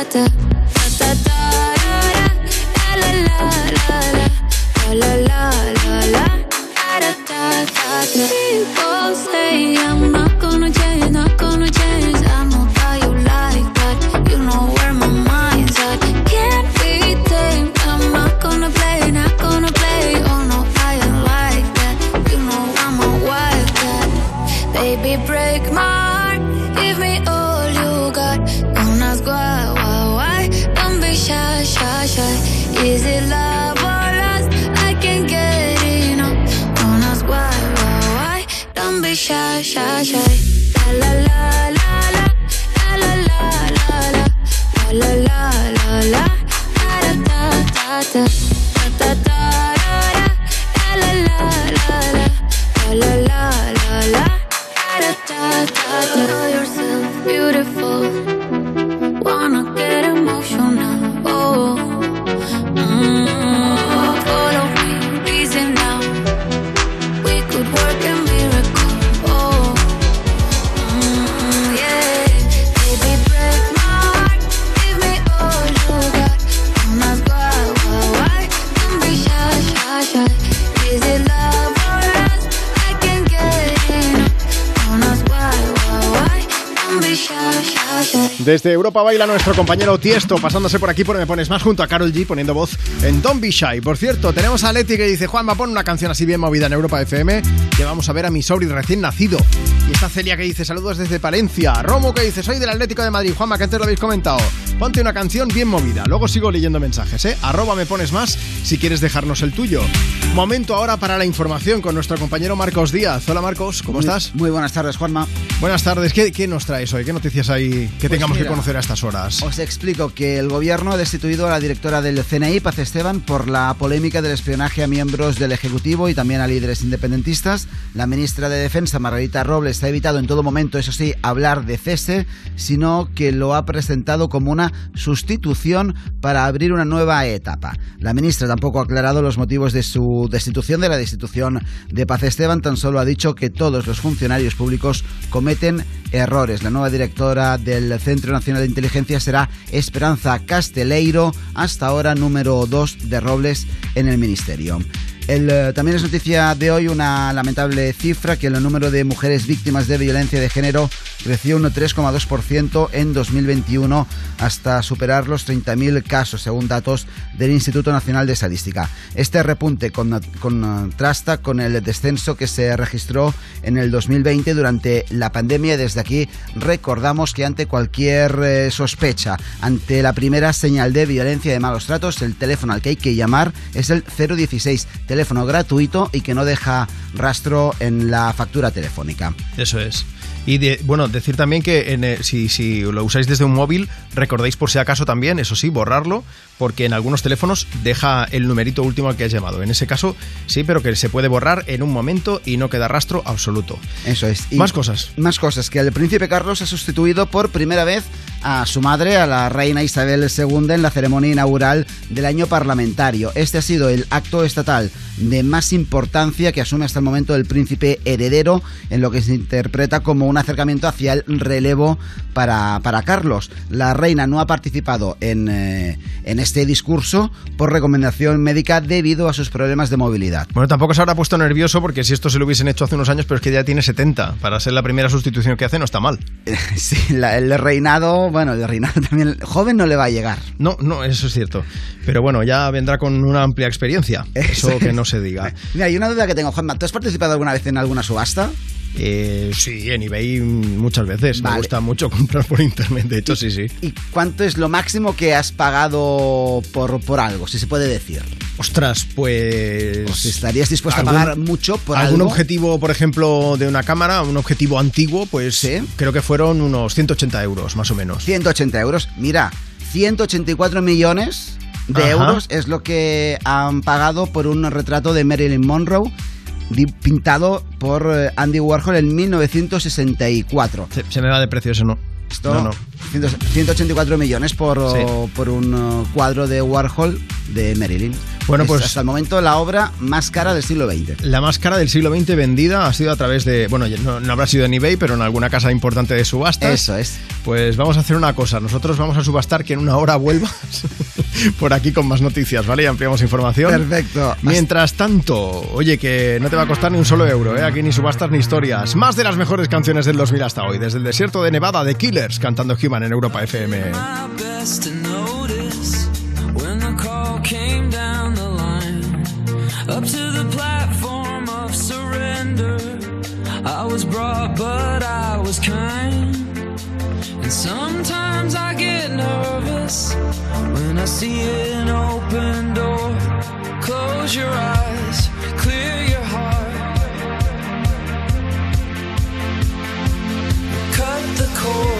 ta ta Desde Europa baila nuestro compañero Tiesto, pasándose por aquí por Me Pones Más, junto a Carol G, poniendo voz en Don't Be Shy. Por cierto, tenemos a Leti que dice, Juanma, pon una canción así bien movida en Europa FM, que vamos a ver a mi sobri recién nacido. Y está Celia que dice, saludos desde Palencia. Romo que dice, soy del Atlético de Madrid. Juanma, que antes lo habéis comentado. Ponte una canción bien movida. Luego sigo leyendo mensajes, ¿eh? Arroba Me Pones Más, si quieres dejarnos el tuyo. Momento ahora para la información con nuestro compañero Marcos Díaz. Hola Marcos, ¿cómo Muy- estás? Muy buenas tardes, Juanma. Buenas tardes, ¿qué, qué nos traes hoy? ¿Qué noticias hay que Pues tengamos mira, que conocer a estas horas? Os explico que el gobierno ha destituido a la directora del CNI, Paz Esteban, por la polémica del espionaje a miembros del Ejecutivo y también a líderes independentistas. La ministra de Defensa, Margarita Robles, ha evitado en todo momento, eso sí, hablar de cese, sino que lo ha presentado como una sustitución para abrir una nueva etapa. La ministra tampoco ha aclarado los motivos de su destitución, de la destitución de Paz Esteban, tan solo ha dicho que todos los funcionarios públicos cometen errores. La nueva directora del Centro Nacional de Inteligencia será Esperanza Casteleiro, hasta ahora número 2 de Robles en el Ministerio. Eh, también es noticia de hoy una lamentable cifra que el número de mujeres víctimas de violencia de género creció un 3,2% en 2021 hasta superar los 30.000 casos según datos del Instituto Nacional de Estadística. Este repunte con- contrasta con el descenso que se registró en el 2020 durante la pandemia. Desde aquí recordamos que ante cualquier eh, sospecha, ante la primera señal de violencia de malos tratos, el teléfono al que hay que llamar es el 016, teléfono gratuito y que no deja rastro en la factura telefónica. Eso es. Y de- bueno, decir también que en, si, si lo usáis desde un móvil, recordéis por si acaso también, eso sí, borrarlo, porque en algunos teléfonos deja el numerito último al que has llamado. En ese caso, sí, pero que se puede borrar en un momento y no queda rastro absoluto. Eso es. Y Más cosas. Más cosas, que el príncipe Carlos ha sustituido por primera vez a su madre, a la reina Isabel II, en la ceremonia inaugural del año parlamentario. Este ha sido el acto estatal de más importancia que asume hasta el momento el príncipe heredero, en lo que se interpreta como un acercamiento hacia el relevo para, para Carlos. La reina no ha participado en, eh, en este discurso por recomendación médica debido a sus problemas de movilidad. Bueno, tampoco se habrá puesto nervioso porque si esto se lo hubiesen hecho hace unos años, pero es que ya tiene 70. Para ser la primera sustitución que hace no está mal. Sí, la- el reinado, bueno, el reinado también, joven no le va a llegar. No, no, eso es cierto. Pero bueno, ya vendrá con una amplia experiencia. Eso que no se diga. Mira, hay una duda que tengo, Juanma. ¿Tú has participado alguna vez en alguna subasta? Eh, sí, en eBay muchas veces. Vale. Me gusta mucho comprar por internet. De hecho, sí, sí. ¿Y cuánto es lo máximo que has pagado por, por algo, si se puede decir? Ostras, pues. Si estarías dispuesto ¿Algún- a pagar mucho por ¿Algún algo? objetivo, por ejemplo, de una cámara, un objetivo antiguo? Pues creo que fueron unos 180 euros, más o menos. 180 euros. Mira, 184 millones de Ajá. euros es lo que han pagado por un retrato de Marilyn Monroe pintado por eh, Andy Warhol en 1964. Se, se me va de precio eso, no. Esto, No, no. 100 184 millones por, Sí. por un uh, cuadro de Warhol de Marilyn. Bueno, Es pues- hasta el momento la obra más cara del siglo XX. La más cara del siglo XX vendida ha sido a través de. Bueno, no, no habrá sido en eBay, pero en alguna casa importante de subastas. Eso es. Pues vamos a hacer una cosa. Nosotros vamos a subastar que en una hora vuelvas por aquí con más noticias, ¿vale? Y ampliamos información. Perfecto. Mientras tanto, oye, que no te va a costar ni un solo euro, ¿eh? Aquí ni subastas ni historias. Más de las mejores canciones del 2000 hasta hoy. Desde el desierto de Nevada, de Killers, cantando Human en Europa FM. my best to notice when the call came down the line up to the platform of surrender. I was brought, but I was kind. And sometimes I get nervous when I see an open door. Close your eyes, clear your heart. Cut the cord.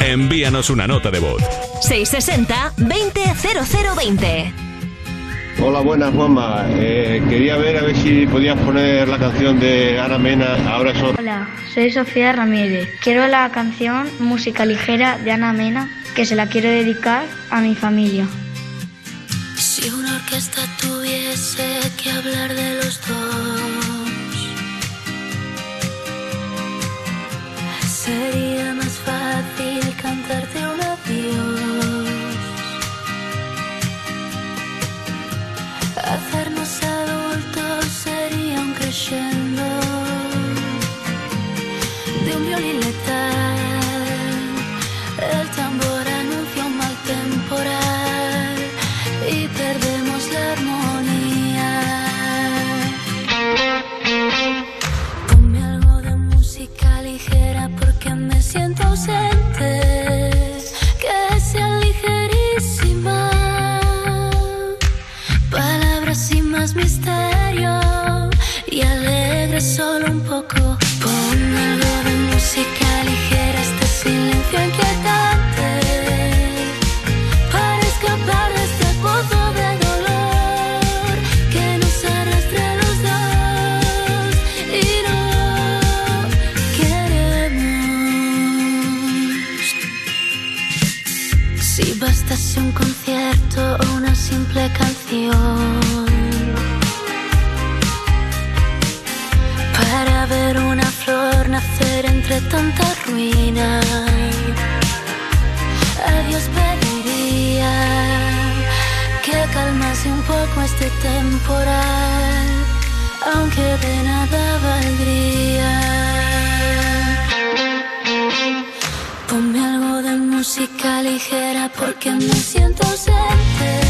Envíanos una nota de voz. 660-200020. Hola, buenas, Juanma. Eh, quería ver a ver si podías poner la canción de Ana Mena, Ahora son... Hola, soy Sofía Ramírez. Quiero la canción Música Ligera de Ana Mena, que se la quiero dedicar a mi familia. ligera porque me siento ausente.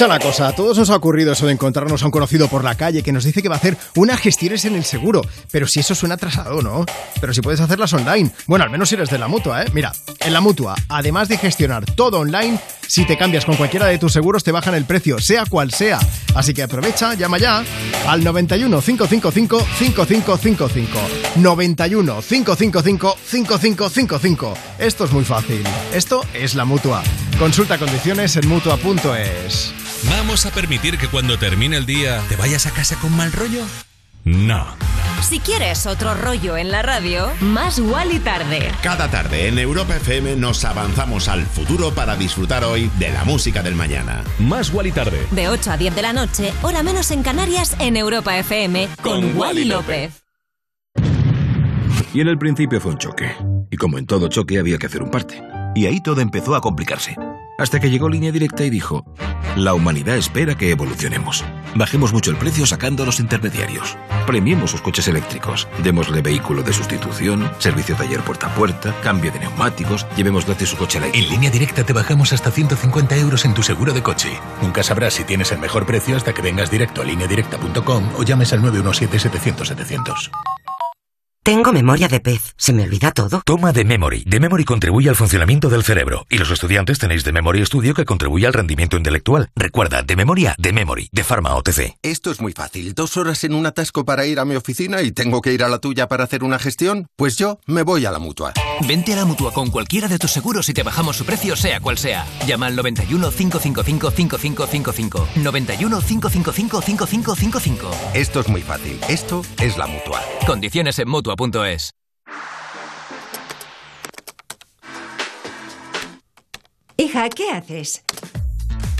escucha una cosa, a todos nos ha ocurrido eso de encontrarnos a un conocido por la calle que nos dice que va a hacer unas gestiones en el seguro, pero si eso suena atrasado, ¿no? Pero si puedes hacerlas online, bueno, al menos si eres de la mutua, ¿eh? Mira, en la mutua, además de gestionar todo online, si te cambias con cualquiera de tus seguros te bajan el precio, sea cual sea. Así que aprovecha, llama ya al 91 555 5555. 91 555 5555. Esto es muy fácil. Esto es la mutua. Consulta condiciones en mutua.es. ¿Vamos a permitir que cuando termine el día te vayas a casa con mal rollo? No. Si quieres otro rollo en la radio, más y tarde. Cada tarde en Europa FM nos avanzamos al futuro para disfrutar hoy de la música del mañana. Más y tarde. De 8 a 10 de la noche, hora menos en Canarias, en Europa FM, con, Con Wally Wally López. Y en el principio fue un choque. Y como en todo choque había que hacer un parte. Y ahí todo empezó a complicarse. Hasta que llegó Línea Directa y dijo, la humanidad espera que evolucionemos. Bajemos mucho el precio sacando a los intermediarios. Premiemos sus coches eléctricos. Démosle vehículo de sustitución, servicio taller puerta a puerta, cambio de neumáticos, llevemos gratis su coche eléctrico. En línea directa te bajamos hasta 150 euros en tu seguro de coche. Nunca sabrás si tienes el mejor precio hasta que vengas directo a lineadirecta.com o llames al 917-700-700. Tengo memoria de pez. ¿Se me olvida todo? Toma de Memory. De Memory contribuye al funcionamiento del cerebro. Y los estudiantes tenéis de Memory Studio que contribuye al rendimiento intelectual. Recuerda, de memoria, de Memory, de Pharma OTC. Esto es muy fácil. Dos horas en un atasco para ir a mi oficina y tengo que ir a la tuya para hacer una gestión. Pues yo me voy a la mutua. Vente a la mutua con cualquiera de tus seguros y te bajamos su precio, sea cual sea. Llama al 91 555 5555. 91 555 5555. Esto es muy fácil. Esto es la mutua. Condiciones en mutua.es. Hija, ¿qué haces?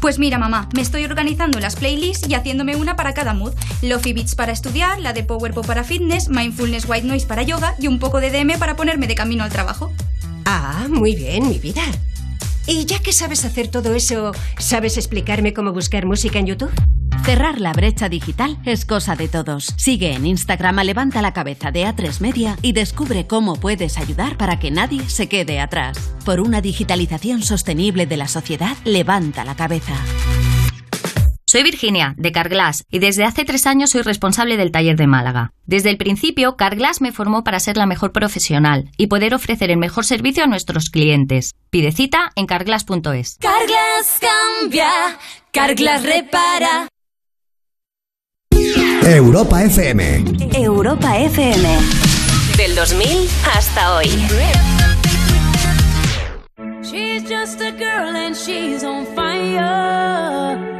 Pues mira, mamá, me estoy organizando las playlists y haciéndome una para cada mood. Lofi Beats para estudiar, la de Power Pop para fitness, Mindfulness White Noise para yoga y un poco de DM para ponerme de camino al trabajo. Ah, muy bien, mi vida. Y ya que sabes hacer todo eso, ¿sabes explicarme cómo buscar música en YouTube? Cerrar la brecha digital es cosa de todos. Sigue en Instagram a Levanta la Cabeza de A3 Media y descubre cómo puedes ayudar para que nadie se quede atrás. Por una digitalización sostenible de la sociedad, levanta la cabeza. Soy Virginia, de Carglass, y desde hace tres años soy responsable del taller de Málaga. Desde el principio, Carglass me formó para ser la mejor profesional y poder ofrecer el mejor servicio a nuestros clientes. Pide cita en carglass.es. Carglass cambia, Carglass repara. Europa FM. Europa FM. Del 2000 hasta hoy. She's just a girl and she's on fire.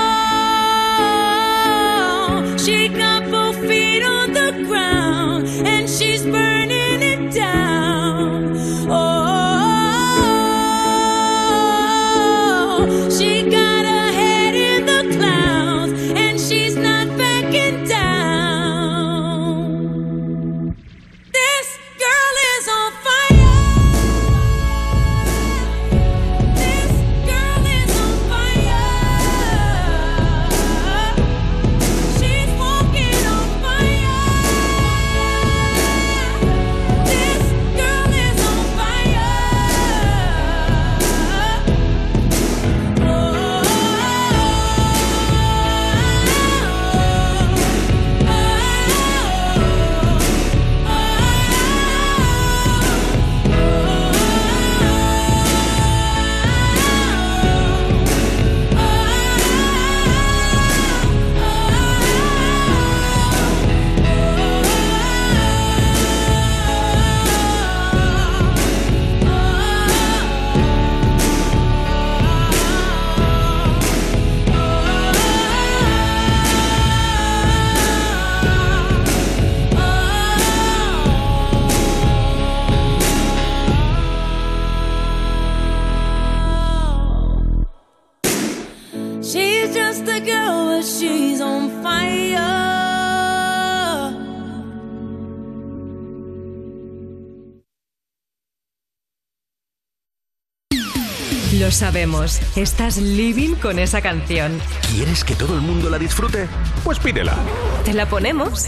sabemos, estás living con esa canción. ¿Quieres que todo el mundo la disfrute? Pues pídela. ¿Te la ponemos?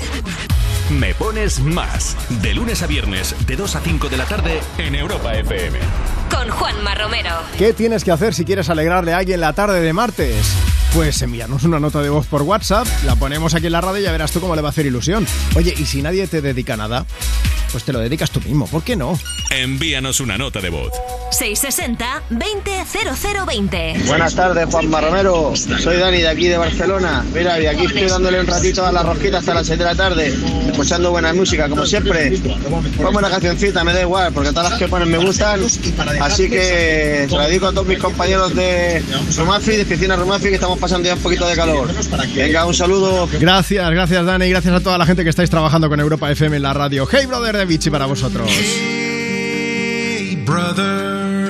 Me Pones Más. De lunes a viernes, de 2 a 5 de la tarde, en Europa FM. Con Juanma Romero. ¿Qué tienes que hacer si quieres alegrarle a alguien la tarde de martes? Pues enviarnos una nota de voz por WhatsApp, la ponemos aquí en la radio y ya verás tú cómo le va a hacer ilusión. Oye, ¿y si nadie te dedica nada? Pues te lo dedicas tú mismo, ¿por qué no? Envíanos una nota de voz. 660-200020. Buenas tardes, Juan Romero. Soy Dani de aquí de Barcelona. Mira, y aquí estoy dándole un ratito a la rosquita hasta las 7 de la tarde, escuchando buena música, como siempre. Ponme una cancioncita, me da igual, porque todas las que ponen me gustan. Así que se la dedico a todos mis compañeros de Rumafi, de Piscina Rumafi, que estamos pasando ya un poquito de calor. Venga, un saludo. Gracias, gracias Dani, y gracias a toda la gente que estáis trabajando con Europa FM en la radio. Hey Brother de Vichy para vosotros. Hey, brother,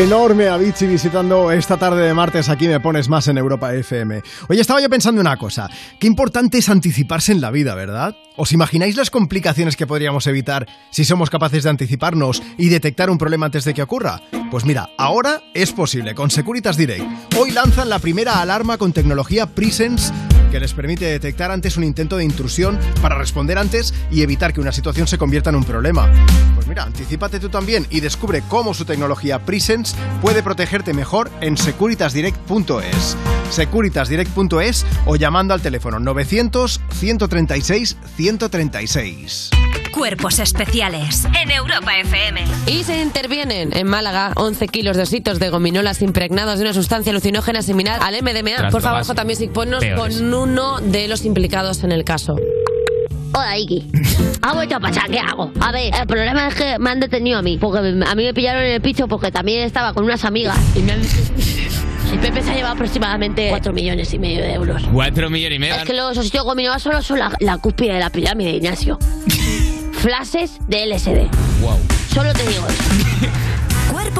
Enorme Avicii visitando esta tarde de martes aquí me pones más en Europa FM. Oye, estaba yo pensando una cosa. Qué importante es anticiparse en la vida, ¿verdad? ¿Os imagináis las complicaciones que podríamos evitar si somos capaces de anticiparnos y detectar un problema antes de que ocurra? Pues mira, ahora es posible con Securitas Direct. Hoy lanzan la primera alarma con tecnología Presence que les permite detectar antes un intento de intrusión para responder antes y evitar que una situación se convierta en un problema. Pues mira, anticipate tú también y descubre cómo su tecnología Presence puede protegerte mejor en securitasdirect.es. Securitasdirect.es o llamando al teléfono 900 136 136. Cuerpos especiales en Europa FM. Y se intervienen en Málaga 11 kilos de ositos de gominolas impregnados de una sustancia alucinógena similar al MDMA. Por favor, J. Music, ponnos peores. con uno de los implicados en el caso. Hola, Iki. Ha vuelto a pasar, ¿qué hago? A ver, el problema es que me han detenido a mí, porque a mí me pillaron en el piso porque también estaba con unas amigas y me han... El Pepe se ha llevado aproximadamente 4 millones y medio de euros. Cuatro millones y medio. Es que los ositos gominolas solo son la, la cúspide de la pirámide, Ignacio. flashes de LSD. Wow. Solo te digo eso.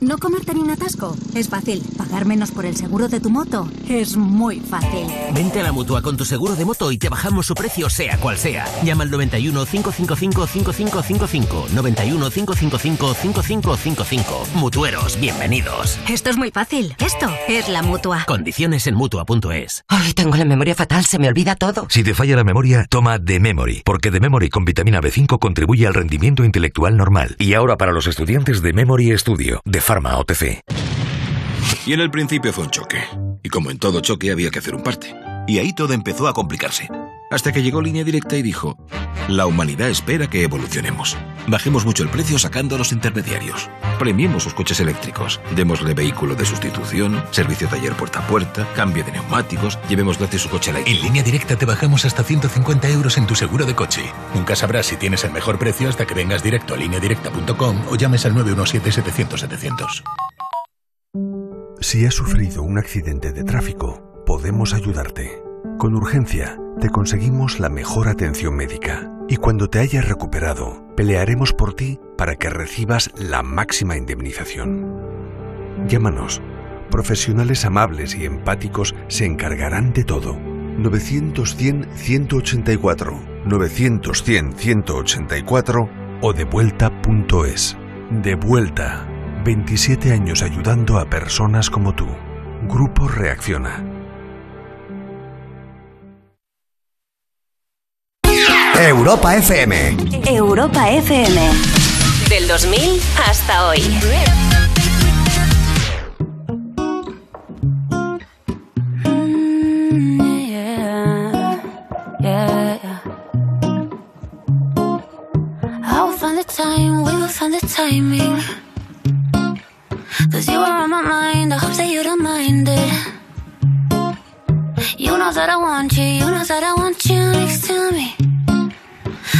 ¿No comerte ni un atasco? Es fácil. ¿Pagar menos por el seguro de tu moto? Es muy fácil. Vente a la mutua con tu seguro de moto y te bajamos su precio, sea cual sea. Llama al 91 555 5555. 91 555 5555. Mutueros, bienvenidos. Esto es muy fácil. Esto es la mutua. Condiciones en mutua.es. Ay, tengo la memoria fatal, se me olvida todo. Si te falla la memoria, toma The Memory, porque The Memory con vitamina B5 contribuye al rendimiento intelectual normal. Y ahora para los estudiantes de Memory Studio, de Pharma OTC. Y en el principio fue un choque. Y como en todo choque había que hacer un parte. Y ahí todo empezó a complicarse. Hasta que llegó Línea Directa y dijo, la humanidad espera que evolucionemos. Bajemos mucho el precio sacando a los intermediarios. Premiemos sus coches eléctricos. Démosle vehículo de sustitución, servicio taller puerta a puerta, cambio de neumáticos, llevemos gratis su coche eléctrico. En línea directa te bajamos hasta 150 euros en tu seguro de coche. Nunca sabrás si tienes el mejor precio hasta que vengas directo a lineadirecta.com o llames al 917-700-700. Si has sufrido un accidente de tráfico, podemos ayudarte. Con urgencia, te conseguimos la mejor atención médica y cuando te hayas recuperado, pelearemos por ti para que recibas la máxima indemnización. Llámanos. Profesionales amables y empáticos se encargarán de todo. 900-100-184, 900-100-184 o devuelta.es. De vuelta. 27 años ayudando a personas como tú. Grupo Reacciona. Europa FM. Europa FM. Del 2000 hasta hoy. yeah, yeah, yeah. I will find the time, we will find the timing. Cause you are on my mind, I hope that you don't mind it. You know that I want you, you know that I want you next to me.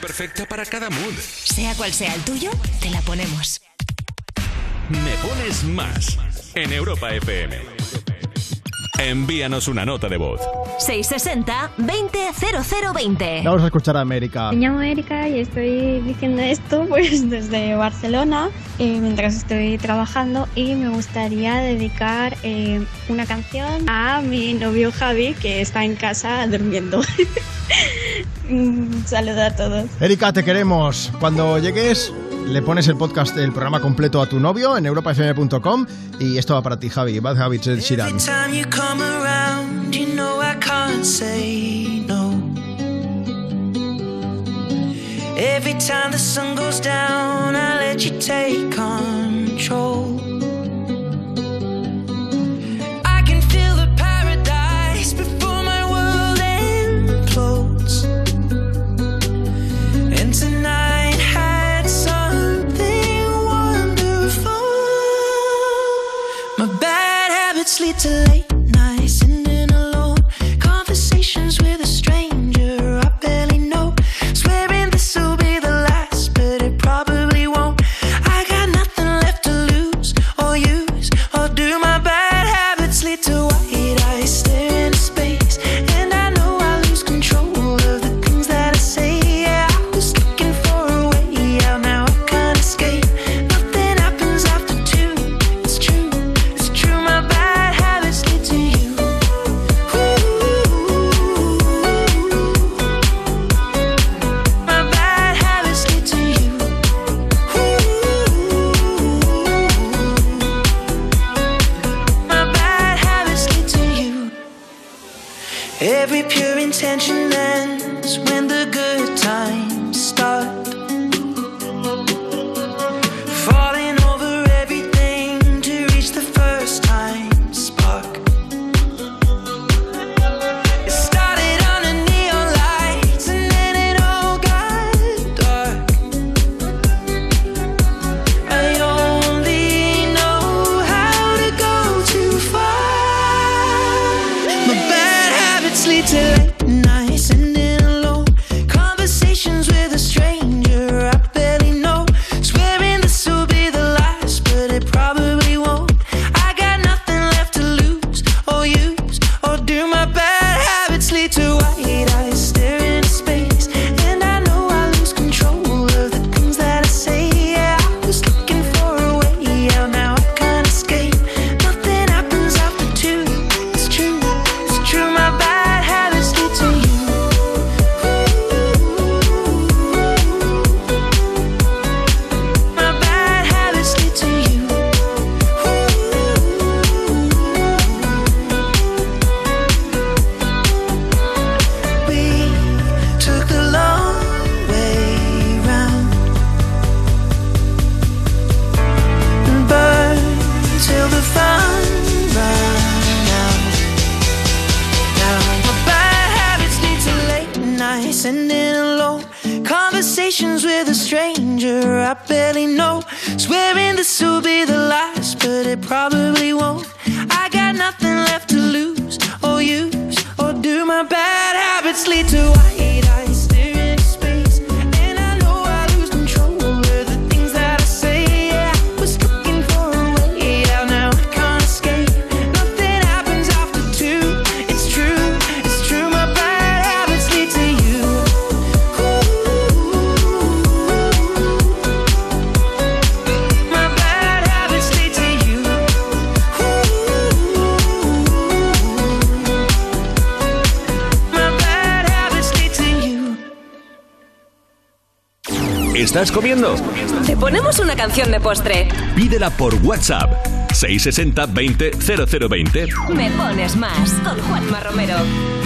perfecta para cada mood. Sea cual sea el tuyo, te la ponemos. Me pones más en Europa FM. Envíanos una nota de voz. 660 200020. Vamos a escuchar a América. Me llamo Erika y estoy diciendo esto pues desde Barcelona eh, mientras estoy trabajando y me gustaría dedicar eh, una canción a mi novio Javi que está en casa durmiendo. Un saludo a todos. Erika, te queremos. Cuando llegues, le pones el podcast, el programa completo a tu novio en europafm.com y esto va para ti, Javi. Bad Habits no. Every time the sun goes down, I let you take control. postre. Pídela por WhatsApp 660 20 0020. Me pones más con Juanma Romero.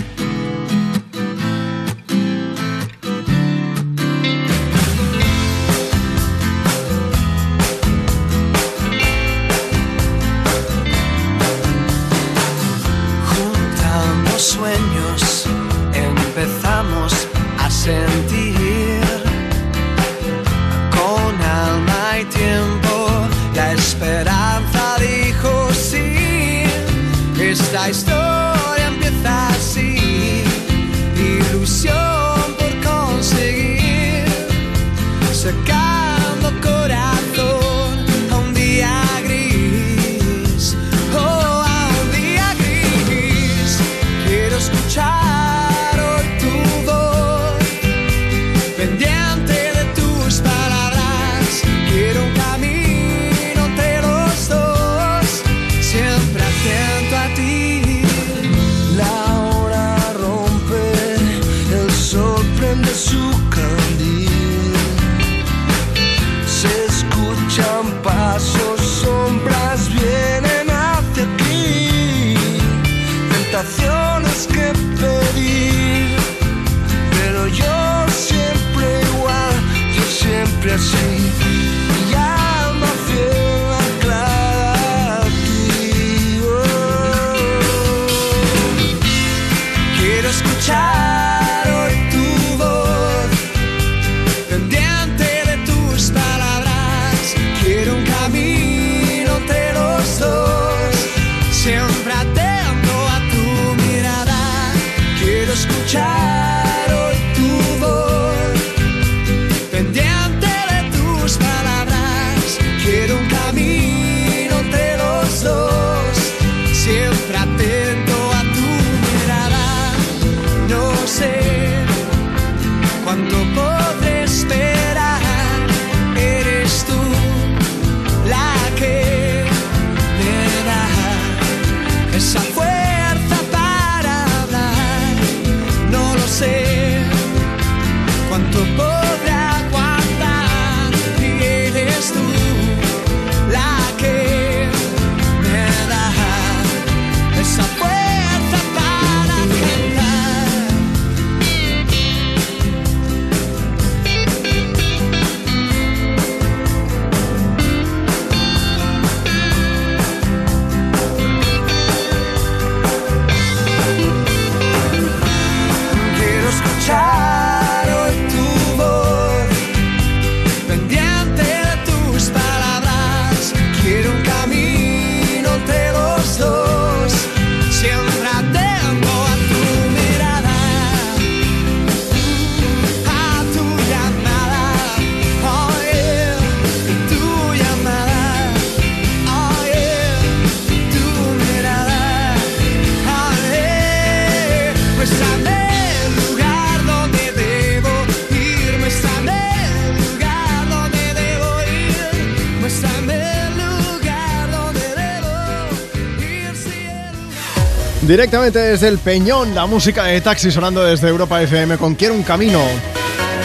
Directamente desde el Peñón, la música de Taxi sonando desde Europa FM con Quiero un Camino.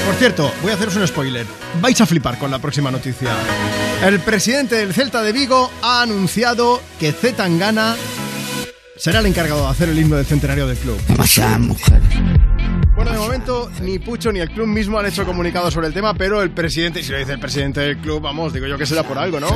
Por cierto, voy a haceros un spoiler. Vais a flipar con la próxima noticia. El presidente del Celta de Vigo ha anunciado que Zetangana será el encargado de hacer el himno del centenario del club. Pasa, mujer. Bueno, de momento ni Pucho ni el club mismo han hecho comunicado sobre el tema, pero el presidente, si lo dice el presidente del club, vamos, digo yo que será por algo, ¿no?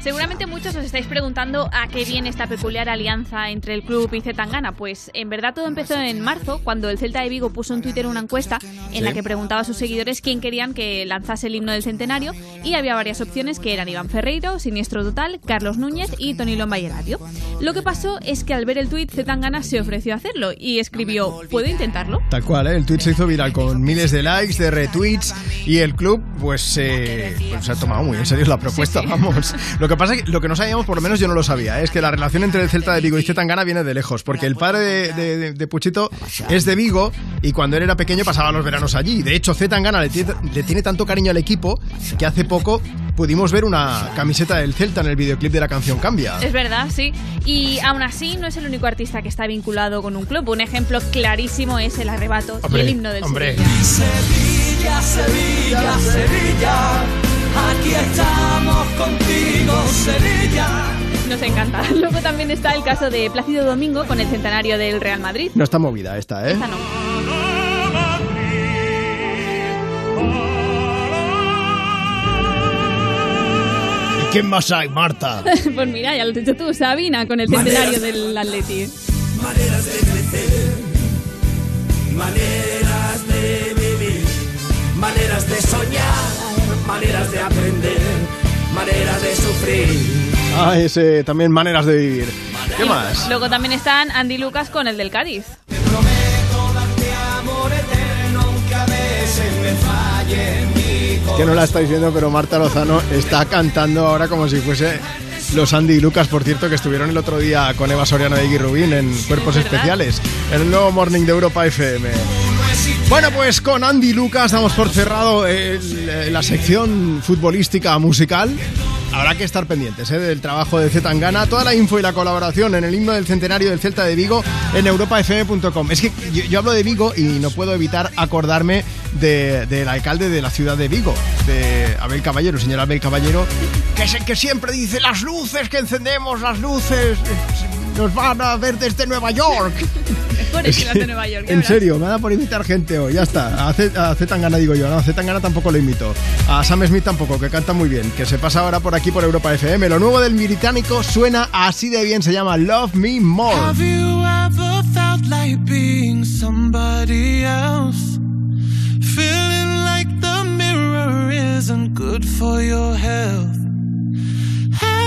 Seguramente muchos os estáis preguntando a qué viene esta peculiar alianza entre el club y Zetangana. Pues en verdad todo empezó en marzo, cuando el Celta de Vigo puso en Twitter una encuesta en la que preguntaba a sus seguidores quién querían que lanzase el himno del centenario y había varias opciones que eran Iván Ferreiro, Siniestro Total, Carlos Núñez y Tony Lomba y Radio. Lo que pasó es que al ver el tuit Zetangana se ofreció a hacerlo y escribió ¿Puedo intentarlo? Tal cual, ¿eh? el tweet se hizo viral con miles de likes, de retweets y el club pues, eh, pues se ha tomado muy en serio la propuesta, vamos. Lo que pasa es que lo que no sabíamos, por lo menos yo no lo sabía, ¿eh? es que la relación entre el Celta de Vigo y Zetangana viene de lejos, porque el padre de, de- de- de Puchito es de Vigo y cuando él era pequeño pasaba los veranos allí. De hecho, Zetangana le tiene, le tiene tanto cariño al equipo que hace poco pudimos ver una camiseta del Celta en el videoclip de la canción Cambia. Es verdad, sí. Y aún así no es el único artista que está vinculado con un club. Un ejemplo clarísimo es el arrebato y Hombre, el himno del hombre. Sevilla. Sevilla, Sevilla, Sevilla, aquí estamos contigo, Sevilla. Nos encanta. Luego también está el caso de Plácido Domingo con el centenario del Real Madrid. No está movida esta, ¿eh? Esta no. ¿Y quién más hay, Marta? pues mira, ya lo has dicho tú, Sabina con el centenario del Atleti. Maneras de crecer, maneras de vivir, maneras de soñar, maneras de aprender, maneras de sufrir. Ah, ese también maneras de vivir. ¿Qué más? Luego también están Andy Lucas con el del Cádiz. Prometo darte amor eterno, aunque a veces me falle mi corazón. Que no la estáis viendo, pero Marta Lozano está cantando ahora como si fuese los Andy y Lucas, por cierto, que estuvieron el otro día con Eva Soriano y Iggy Rubín en Cuerpos Especiales, en el nuevo Morning de Europa FM. Bueno, pues con Andy Lucas damos por cerrado el- la sección futbolística musical. Habrá que estar pendientes ¿eh? del trabajo de Zetangana. Toda la info y la colaboración en el himno del centenario del Celta de Vigo en europafm.com. Es que yo, hablo de Vigo y no puedo evitar acordarme de- del alcalde de la ciudad de Vigo, de Abel Caballero, señor Abel Caballero, que es el que siempre dice las luces que encendemos, las luces eh, nos van a ver desde Nueva York. Por Es que, de Nueva York. En serio, me da por invitar gente hoy, ya está. A Z- a Zetangana digo yo, no, a Zetangana tampoco lo invito. A Sam Smith tampoco, que canta muy bien, que se pasa ahora por aquí por Europa FM. Lo nuevo del británico suena así de bien, se llama Love Me More. Have you ever felt like being somebody else? Feeling like the mirror isn't good for your health.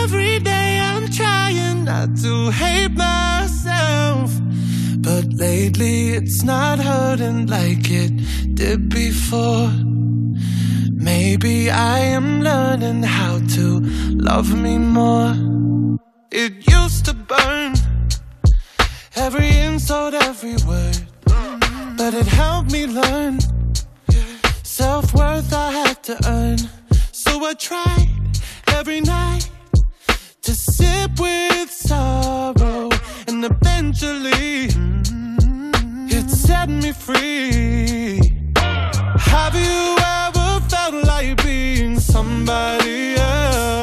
Every day I'm trying not to hate myself. But lately it's not hurting like it did before. Maybe I am learning how to love me more. It used to burn every insult, every word, but it helped me learn self worth I had to earn. So I tried every night to sip with sorrow, and eventually mm-hmm, it set me free. Have you ever felt like being somebody else?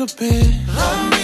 Little bit. Love me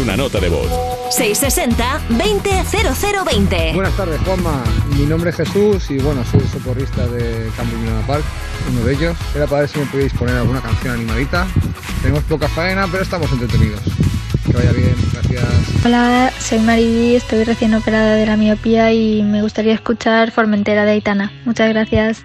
una nota de voz. 660-200020. Buenas tardes, Juanma. Mi nombre es Jesús y bueno, soy socorrista de Cambio Luna Park, uno de ellos. Era para ver si me podéis poner alguna canción animadita. Tenemos poca faena, pero estamos entretenidos. Que vaya bien, gracias. Hola, soy Mariby, estoy recién operada de la miopía y me gustaría escuchar Formentera de Aitana. Muchas gracias.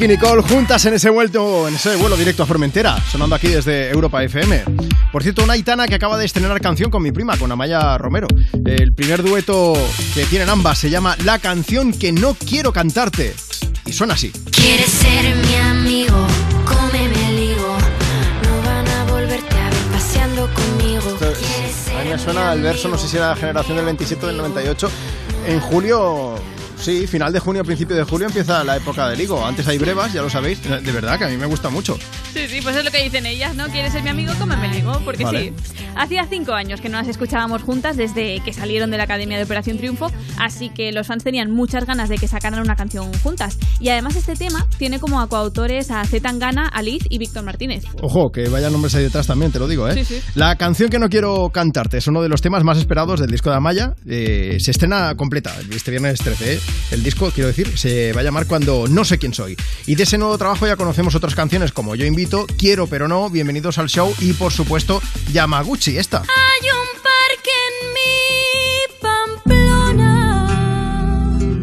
Nicky Nicole juntas en ese, vuelto, en ese vuelo directo a Formentera, sonando aquí desde Europa FM. Por cierto, una Aitana que acaba de estrenar canción con mi prima, con Amaya Romero. El primer dueto que tienen ambas se llama La canción que no quiero cantarte. Y suena así. Quieres ser mi amigo, cómeme el higo. No van a volverte a ver paseando conmigo. Quieres ser A mí me suena el verso, no sé si era la generación del 27 o del 98. En julio, sí, final de junio, principio de julio empieza la época del higo. Antes hay brevas, ya lo sabéis. De verdad que a mí me gusta mucho. Sí, sí, pues es lo que dicen ellas, ¿no? ¿Quieres ser mi amigo? Cómemelo, porque Vale. sí. Hacía cinco años que no las escuchábamos juntas desde que salieron de la Academia de Operación Triunfo, así que los fans tenían muchas ganas de que sacaran una canción juntas. Y además este tema tiene como a coautores a Z Tangana, Aliz y Víctor Martínez. Ojo, que vaya nombres ahí detrás también, te lo digo, ¿eh? Sí, sí. La canción que no quiero cantarte es uno de los temas más esperados del disco de Amaya. Eh, se estrena completa este viernes 13, ¿eh? El disco, quiero decir, se va a llamar Cuando no sé quién soy. Y de ese nuevo trabajo ya conocemos otras canciones como Yo invito, Quiero pero no, Bienvenidos al show y por supuesto Yamaguchi, esta. Hay un parque en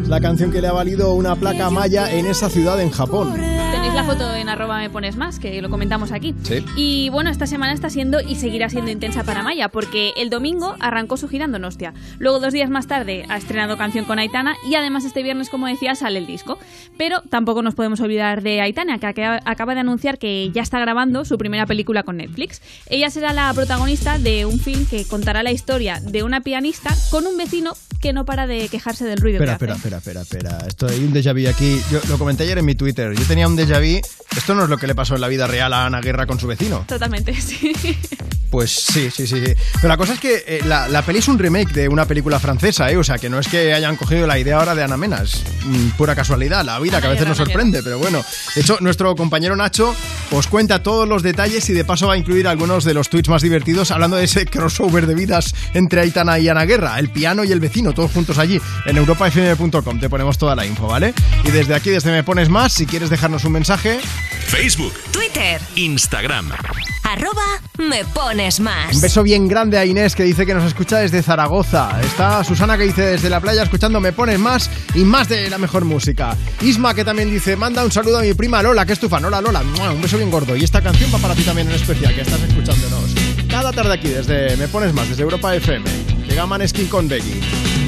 La canción que le ha valido una placa Maya en esa ciudad en Japón. Tenéis la foto en arroba me pones más, que lo comentamos aquí. Sí. Y bueno, esta semana está siendo y seguirá siendo intensa para Maya, porque el domingo arrancó su gira en Donostia. Luego, dos días más tarde, ha estrenado canción con Aitana y además este viernes, como decía, sale el disco. Pero tampoco nos podemos olvidar de Aitana, que aca- acaba de anunciar que ya está grabando su primera película con Netflix. Ella será la protagonista de un film que contará la historia de una pianista con un vecino que no para de quejarse del ruido Espera, que hace. espera, espera, espera, espera. Esto hay un déjà vu aquí. Yo lo comenté ayer en mi Twitter. Yo tenía un déjà vu. Esto no es lo que le pasó en la vida real a Ana Guerra con su vecino. Totalmente, sí. Pues sí, sí, sí. sí. Pero la cosa es que eh, la, la peli es un remake de una película francesa, ¿eh? O sea, que no es que hayan cogido la idea ahora de Ana Mena. Es mm, pura casualidad, la vida, que a veces nos sorprende. Pero bueno, de hecho, nuestro compañero Nacho os cuenta todos los detalles y de paso va a incluir algunos de los tweets más divertidos hablando de ese crossover de vidas entre Aitana y Ana Guerra, el piano y el vecino, todos juntos allí en europafm.com. Te ponemos toda la info, ¿vale? Y desde aquí, desde Me Pones Más, si quieres dejarnos un mensaje, Facebook, Twitter, Instagram. arroba me pones más. Un beso bien grande a Inés que dice que nos escucha desde Zaragoza. Está Susana que dice desde la playa escuchando Me Pones Más y más de la mejor música. Isma que también dice manda un saludo a mi prima Lola que es tu fan. Hola Lola, un beso bien gordo. Y esta canción va para ti también en especial que estás escuchándonos. Cada tarde aquí desde Me Pones Más, desde Europa FM. Llega Maneskin con Becky.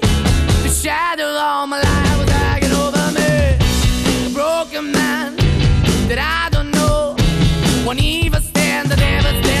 Shadow all my life was hanging over me. A broken man that I don't know. Won't even stand, I never stand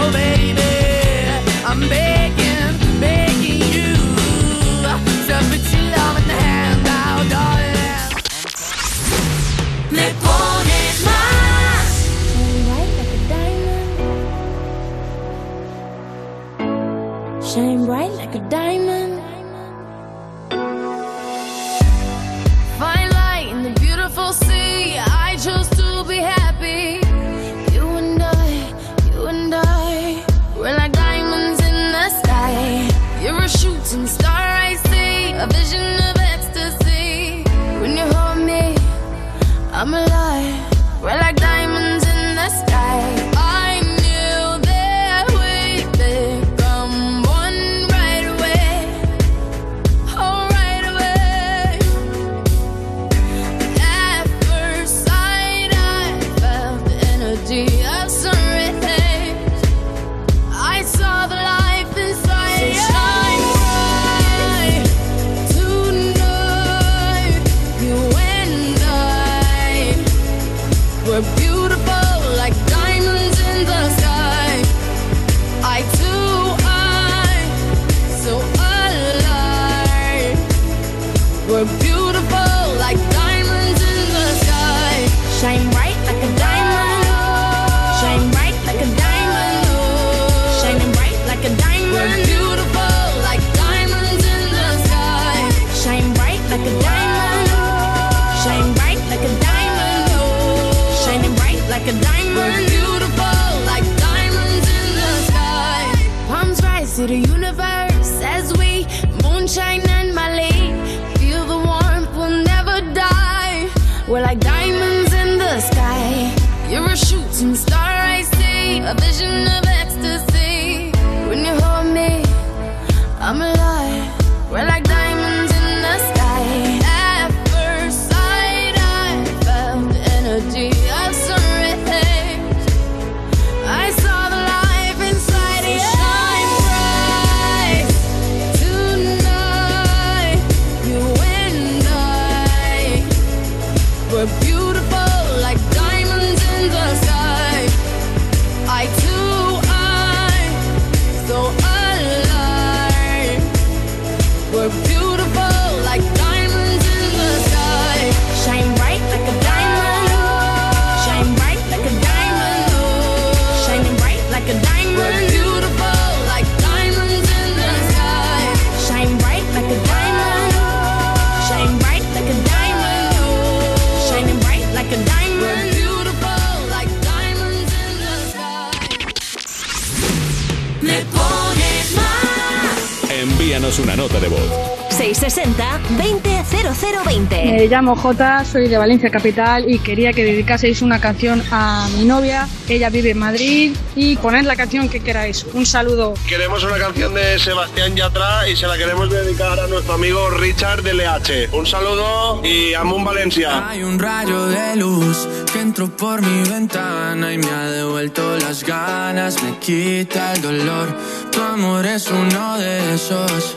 now, baby. I'm begging, begging you to put your love in darling. Shine white like a diamond Shine bright like a diamond. llamo Jota, soy de Valencia Capital y quería que dedicaseis una canción a mi novia. Ella vive en Madrid y poned la canción que queráis. Un saludo. Queremos una canción de Sebastián Yatra y se la queremos dedicar a nuestro amigo Richard de LH. Un saludo y Amun Valencia. Hay un rayo de luz que entró por mi ventana y me ha devuelto las ganas, me quita el dolor. Tu amor es uno de esos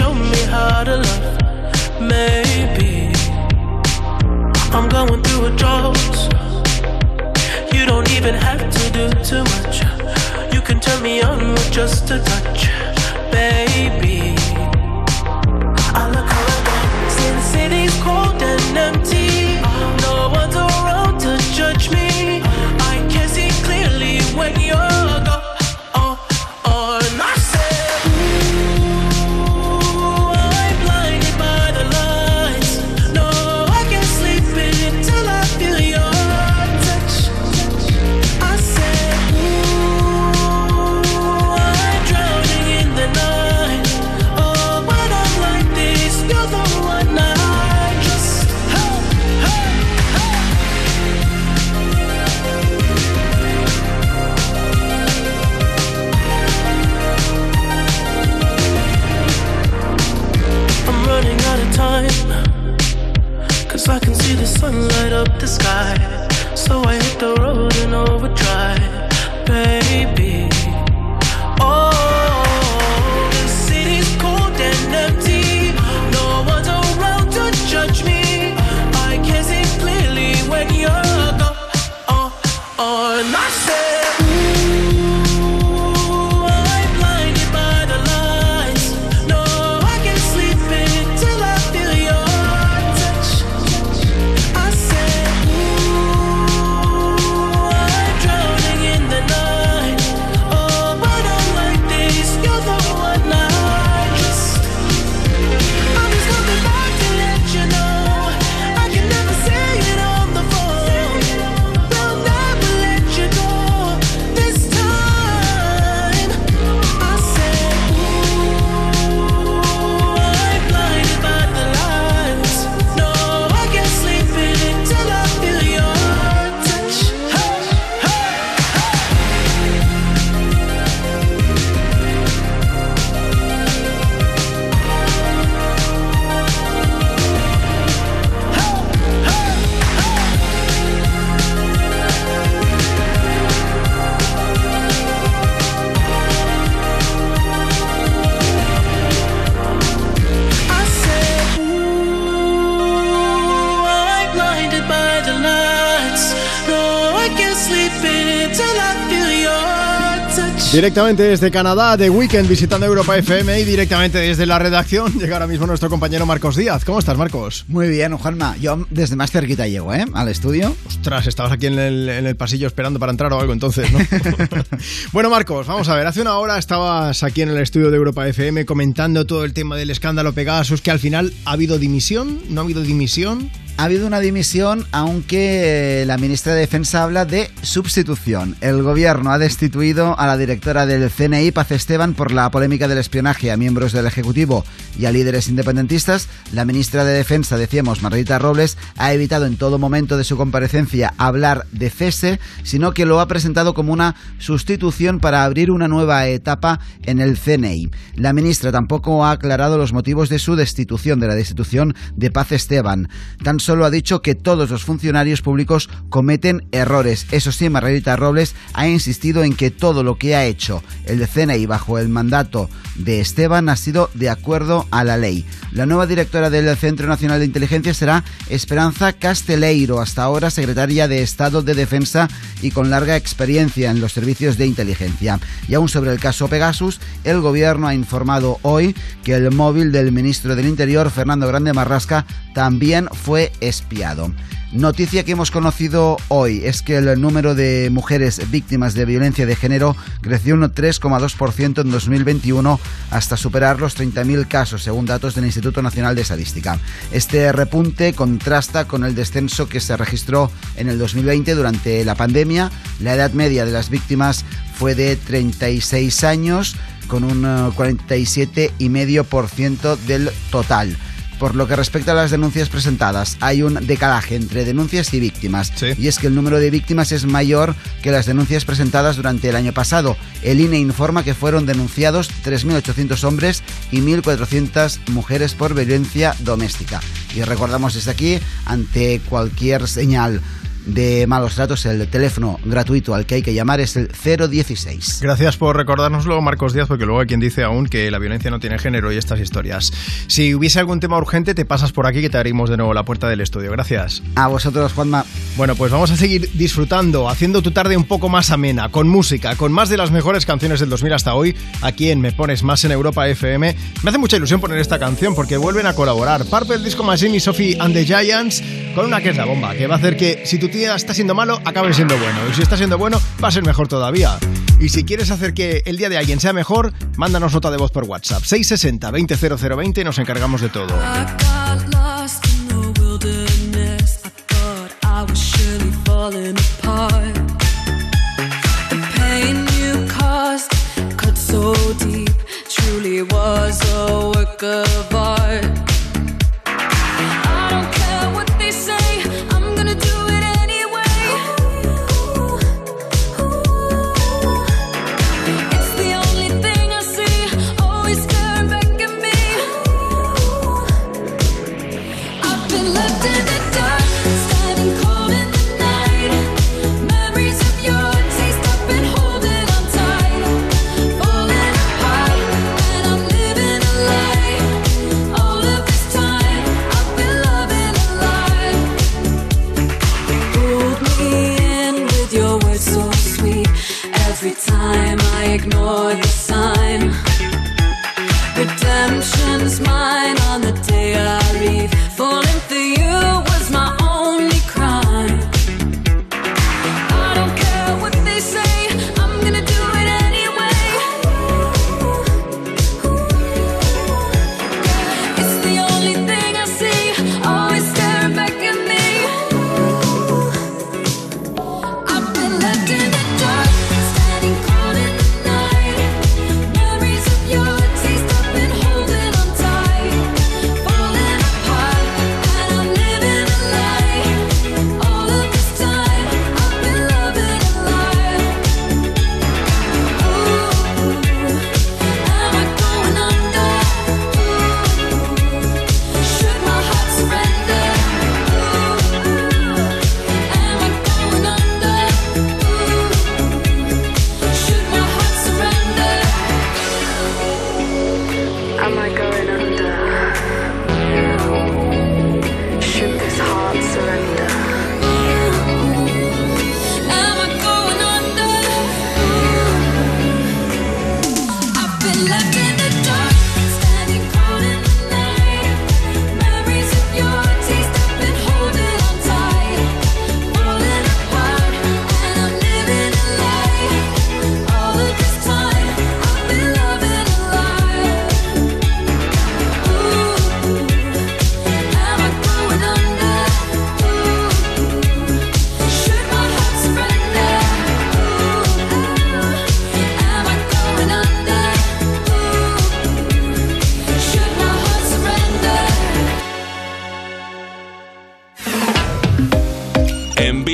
show me Directamente desde Canadá, de Weekend, visitando Europa FM y directamente desde la redacción llega ahora mismo nuestro compañero Marcos Díaz. ¿Cómo estás, Marcos? Muy bien, Juanma. Yo desde más cerquita llego, ¿eh? Al estudio. Ostras, estabas aquí en el, en el pasillo esperando para entrar o algo entonces, ¿no? bueno, Marcos, vamos a ver. Hace una hora estabas aquí en el estudio de Europa FM comentando todo el tema del escándalo Pegasus, que al final ha habido dimisión, no ha habido dimisión. Ha habido una dimisión, aunque eh, la ministra de Defensa habla de sustitución. El gobierno ha destituido a la directora del CNI, Paz Esteban, por la polémica del espionaje a miembros del Ejecutivo y a líderes independentistas. La ministra de Defensa, decíamos, Margarita Robles, ha evitado en todo momento de su comparecencia hablar de cese, sino que lo ha presentado como una sustitución para abrir una nueva etapa en el CNI. La ministra tampoco ha aclarado los motivos de su destitución, de la destitución de Paz Esteban. Ha dicho que todos los funcionarios públicos cometen errores. Eso sí, Margarita Robles ha insistido en que todo lo que ha hecho el CNI bajo el mandato de Esteban ha sido de acuerdo a la ley. La nueva directora del Centro Nacional de Inteligencia será Esperanza Casteleiro, hasta ahora secretaria de Estado de Defensa y con larga experiencia en los servicios de inteligencia. Y aún sobre el caso Pegasus, el gobierno ha informado hoy que el móvil del ministro del Interior, Fernando Grande Marrasca, también fue espiado. Noticia que hemos conocido hoy es que el número de mujeres víctimas de violencia de género creció un 3,2% en 2021 hasta superar los 30.000 casos, según datos del Instituto Nacional de Estadística. Este repunte contrasta con el descenso que se registró en el 2020 durante la pandemia. La edad media de las víctimas fue de 36 años, con un eh, 47,5% del total. Por lo que respecta a las denuncias presentadas, hay un decalaje entre denuncias y víctimas. Y es que el número de víctimas es mayor que las denuncias presentadas durante el año pasado. El INE informa que fueron denunciados 3.800 hombres y 1.400 mujeres por violencia doméstica. Y recordamos desde aquí, ante cualquier señal de malos tratos, el teléfono gratuito al que hay que llamar es el 016. Gracias por recordárnoslo, Marcos Díaz, porque luego hay quien dice aún que la violencia no tiene género y estas historias. Si hubiese algún tema urgente, te pasas por aquí que te abrimos de nuevo la puerta del estudio. Gracias. A vosotros, Juanma. Bueno, pues vamos a seguir disfrutando, haciendo tu tarde un poco más amena, con música, con más de las mejores canciones del 2000 hasta hoy, aquí en Me Pones Más en Europa FM. Me hace mucha ilusión poner esta canción porque vuelven a colaborar Purple Disco Machine y Sophie and the Giants con una que es la bomba, que va a hacer que si tu tía está siendo malo, acabe siendo bueno. Y si está siendo bueno, va a ser mejor todavía. Y si quieres hacer que el día de alguien sea mejor, mándanos nota de voz por WhatsApp. 660 200020 y nos encargamos de todo. So deep, truly was a work of art. Ignore the sign. Redemption's mine on the day I leave.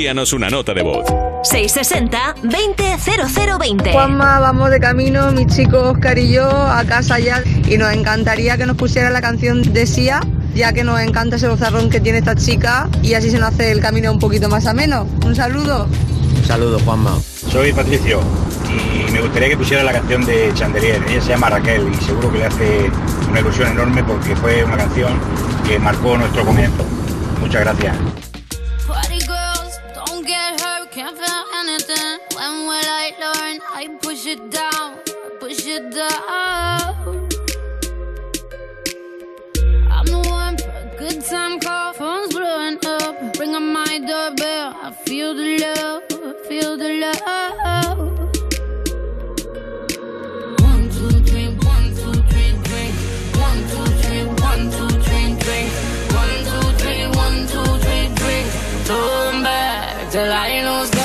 Envíanos una nota de voz. 660-200020. Juanma, vamos de camino, mis chicos Oscar y yo, a casa ya. Y nos encantaría que nos pusiera la canción de Sia, ya que nos encanta ese bozarrón que tiene esta chica y así se nos hace el camino un poquito más ameno. Un saludo. Saludos, Juanma. Soy Patricio y me gustaría que pusiera la canción de Chandelier. Ella se llama Raquel y seguro que le hace una ilusión enorme porque fue una canción que marcó nuestro comienzo. Muchas gracias. I push it down, push it down. I'm the one for a good time call, phone's blowing up. Ring on my doorbell, I feel the love, feel the love. One, two, three, one, two, three, drink. One, two, three, one, two, three, drink. One, two, three, one, two, three, drink. Turn back till I lose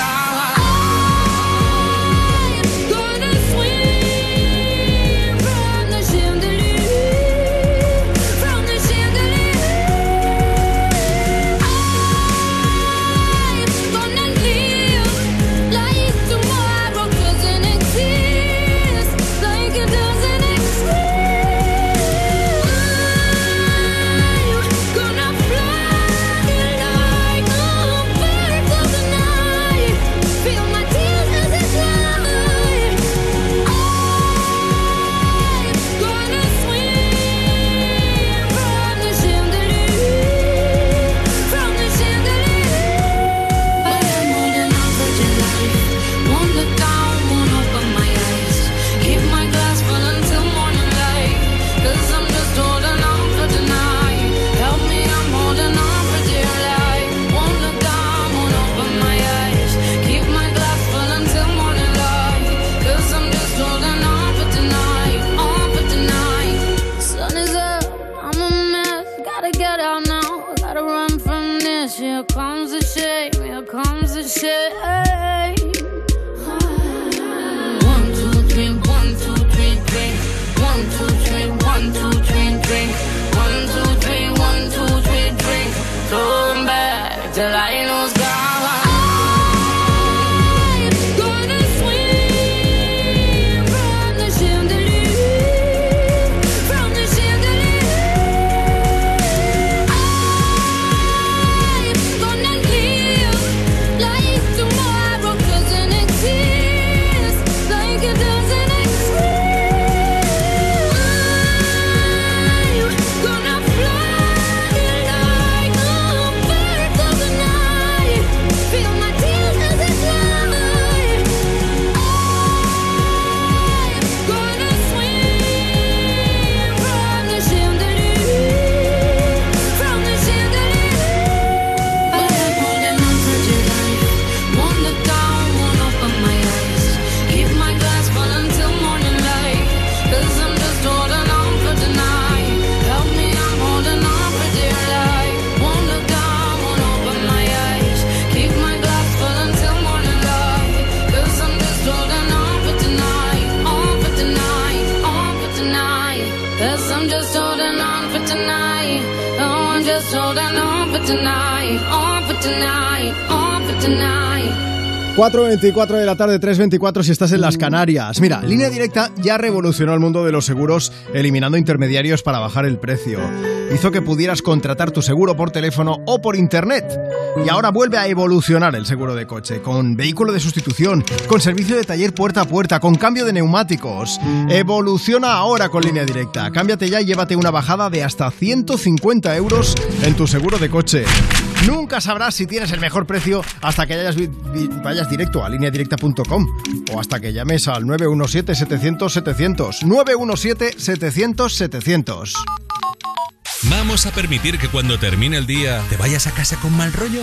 tonight. On for tonight, on for tonight. 4.24 de la tarde, 3.24 si estás en las Canarias. Mira, Línea Directa ya revolucionó el mundo de los seguros eliminando intermediarios para bajar el precio. Hizo que pudieras contratar tu seguro por teléfono o por internet. Y ahora vuelve a evolucionar el seguro de coche, con vehículo de sustitución, con servicio de taller puerta a puerta, con cambio de neumáticos. Evoluciona ahora con Línea Directa. Cámbiate ya y llévate una bajada de hasta 150 euros en tu seguro de coche. Nunca sabrás si tienes el mejor precio hasta que hayas vayas directo a lineadirecta.com o hasta que llames al 917-700-700. 917-700-700. ¿Vamos a permitir que cuando termine el día te vayas a casa con mal rollo?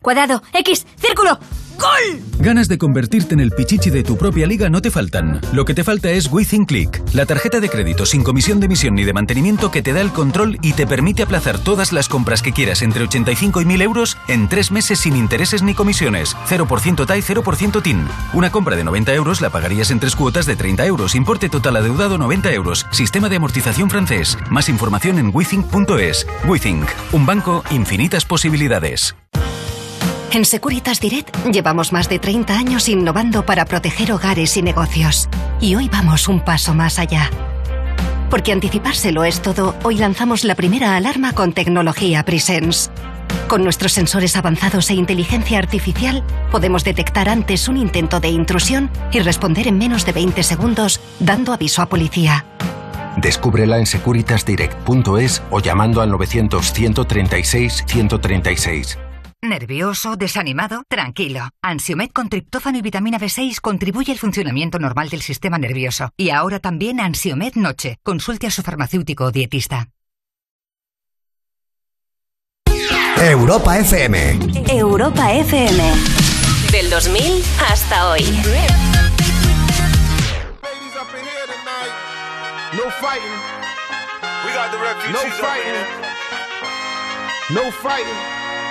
cuadrado, X, círculo, ¡gol! Ganas de convertirte en el pichichi de tu propia liga no te faltan. Lo que te falta es Within Click, la tarjeta de crédito sin comisión de emisión ni de mantenimiento que te da el control y te permite aplazar todas las compras que quieras entre 85 y 1000 euros en tres meses sin intereses ni comisiones. 0% TAI, 0% TIN. Una compra de 90 euros la pagarías en tres cuotas de 30 euros. Importe total adeudado 90 euros. Sistema de amortización francés. Más información en withink.es. Withink. Un banco, infinitas posibilidades. En Securitas Direct llevamos más de 30 años innovando para proteger hogares y negocios. Y hoy vamos un paso más allá. Porque anticipárselo es todo, hoy lanzamos la primera alarma con tecnología Presence. Con nuestros sensores avanzados e inteligencia artificial, podemos detectar antes un intento de intrusión y responder en menos de 20 segundos, dando aviso a policía. Descúbrela en securitasdirect.es o llamando al 900-136-136. ¿Nervioso? ¿Desanimado? Tranquilo. Ansiomed con triptófano y vitamina B6 contribuye al funcionamiento normal del sistema nervioso. Y ahora también Ansiomed Noche. Consulte a su farmacéutico o dietista. Europa FM. Europa FM. Del 2000 hasta hoy. No fighting. We got the refugees no fighting. No fighting.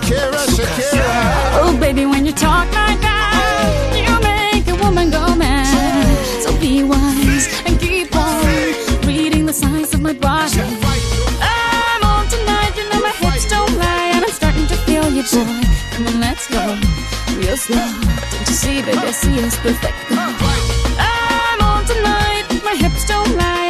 Shakira, Shakira. Oh, baby, when you talk like that, you make a woman go mad. So be wise and keep on reading the signs of my body. I'm on tonight, you know my hips don't lie, and I'm starting to feel you, boy. Come on, let's go real slow. Don't you see, baby, I see it's perfect. I'm on tonight, my hips don't lie,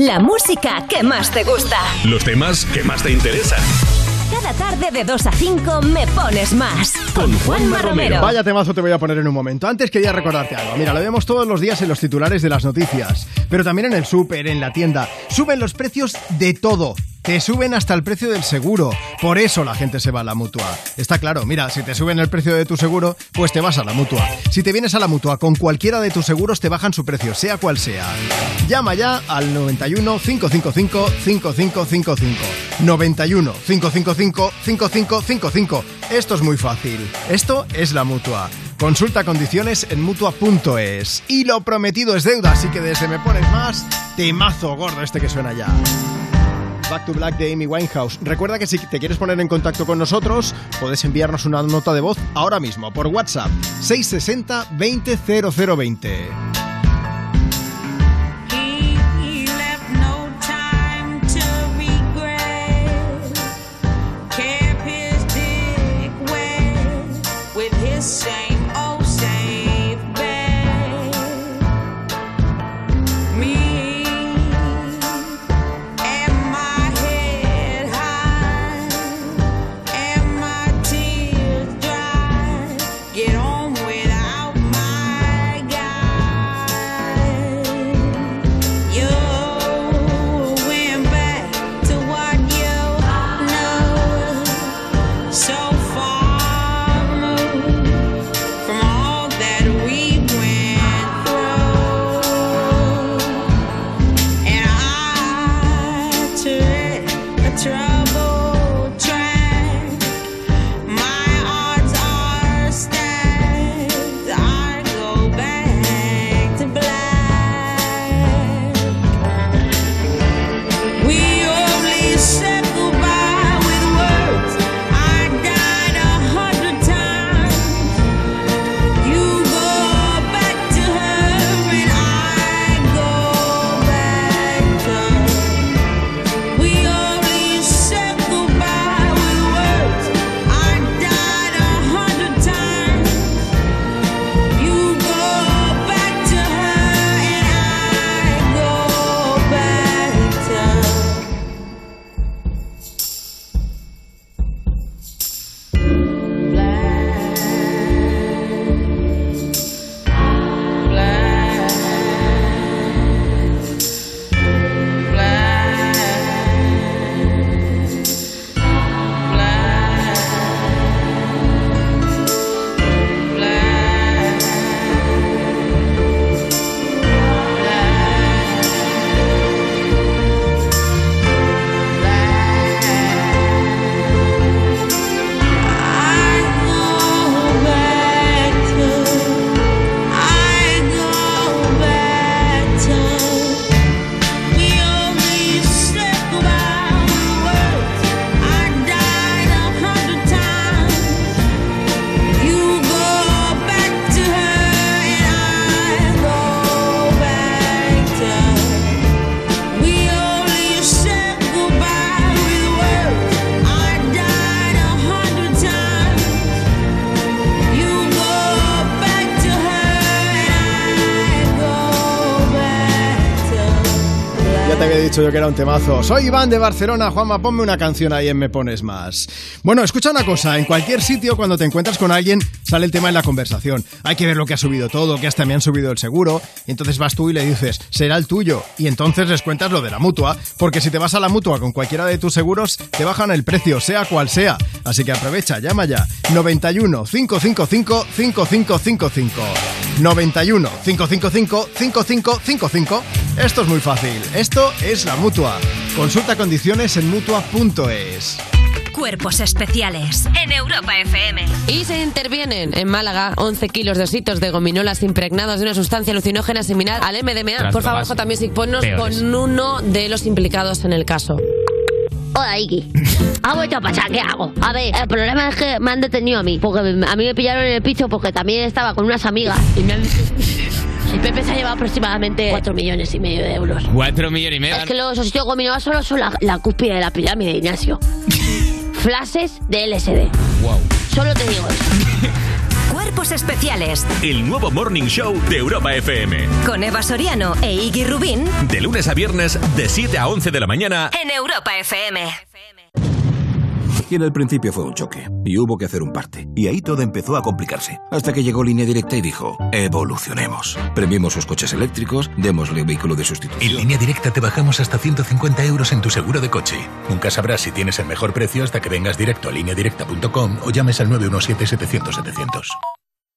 La música que más te gusta. Los temas que más te interesan. Cada tarde de 2 a 5 me pones más. Con Juanma Romero. Vaya temazo te voy a poner en un momento. Antes quería recordarte algo. Mira, lo vemos todos los días en los titulares de las noticias, pero también en el súper, en la tienda. Suben los precios de todo. Te suben hasta el precio del seguro. Por eso la gente se va a la mutua. Está claro, mira, si te suben el precio de tu seguro, pues te vas a la mutua. Si te vienes a la mutua con cualquiera de tus seguros, te bajan su precio, sea cual sea. Llama ya al 91 555 5555. 91 555 5555. Esto es muy fácil. Esto es la mutua. Consulta condiciones en mutua.es. Y lo prometido es deuda, así que desde me pones más, temazo gordo este que suena ya. Back to Black de Amy Winehouse. Recuerda que si te quieres poner en contacto con nosotros, puedes enviarnos una nota de voz ahora mismo por WhatsApp 660 200020. Yo que era un temazo. Soy Iván de Barcelona. Juanma, ponme una canción ahí en Me Pones Más. Bueno, escucha una cosa. En cualquier sitio, cuando te encuentras con alguien, sale el tema en la conversación. Hay que ver lo que ha subido todo, que hasta me han subido el seguro. Y entonces vas tú y le dices, será el tuyo. Y entonces les cuentas lo de la mutua. Porque si te vas a la mutua con cualquiera de tus seguros, te bajan el precio, sea cual sea. Así que aprovecha, llama ya. 91 555 5555. 91 555 5555. Esto es muy fácil. Esto es la mutua. Consulta condiciones en mutua.es. Cuerpos especiales en Europa FM. Y se intervienen en Málaga 11 kilos de ositos de gominolas impregnados de una sustancia alucinógena similar al MDMA. Por favor, J Music, ponnos peores. con uno de los implicados en el caso. Hola, Iki. Ha vuelto a pasar, ¿qué hago? A ver, el problema es que me han detenido a mí, porque a mí me pillaron en el piso porque también estaba con unas amigas y me han... Pepe se ha llevado aproximadamente 4 millones y medio de euros. Cuatro millones y medio. Es que los ositos gominolas solo son la, la cúspide de la pirámide, Ignacio. Flashes de LSD. Wow. Solo te digo eso. Cuerpos especiales El nuevo Morning Show de Europa FM. con Eva Soriano e Iggy Rubín De lunes a viernes, de 7 a 11 de la mañana. en Europa FM. Y en el principio fue un choque, y hubo que hacer un parte. Y ahí todo empezó a complicarse. Hasta que llegó Línea Directa y dijo, evolucionemos. Premiemos sus coches eléctricos, démosle vehículo de sustitución. En línea directa te bajamos hasta 150 euros en tu seguro de coche. Nunca sabrás si tienes el mejor precio hasta que vengas directo a lineadirecta.com o llames al 917-700-700.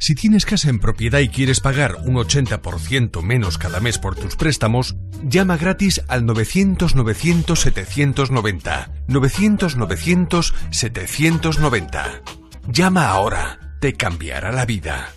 Si tienes casa en propiedad y quieres pagar un 80% menos cada mes por tus préstamos, llama gratis al 900-900-790. 900-900-790. Llama ahora. Te cambiará la vida.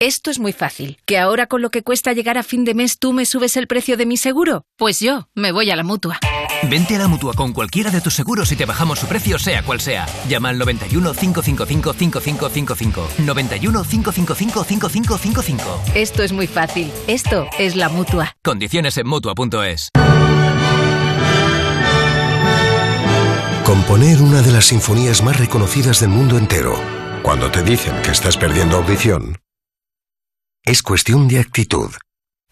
Esto es muy fácil. ¿Que ahora con lo que cuesta llegar a fin de mes tú me subes el precio de mi seguro? Pues yo me voy a la mutua. Vente a la mutua con cualquiera de tus seguros y te bajamos su precio, sea cual sea. Llama al 91 555 5555. 91 555 5555. Esto es muy fácil. Esto es la mutua. Condiciones en mutua.es. Componer una de las sinfonías más reconocidas del mundo entero, cuando te dicen que estás perdiendo audición, es cuestión de actitud.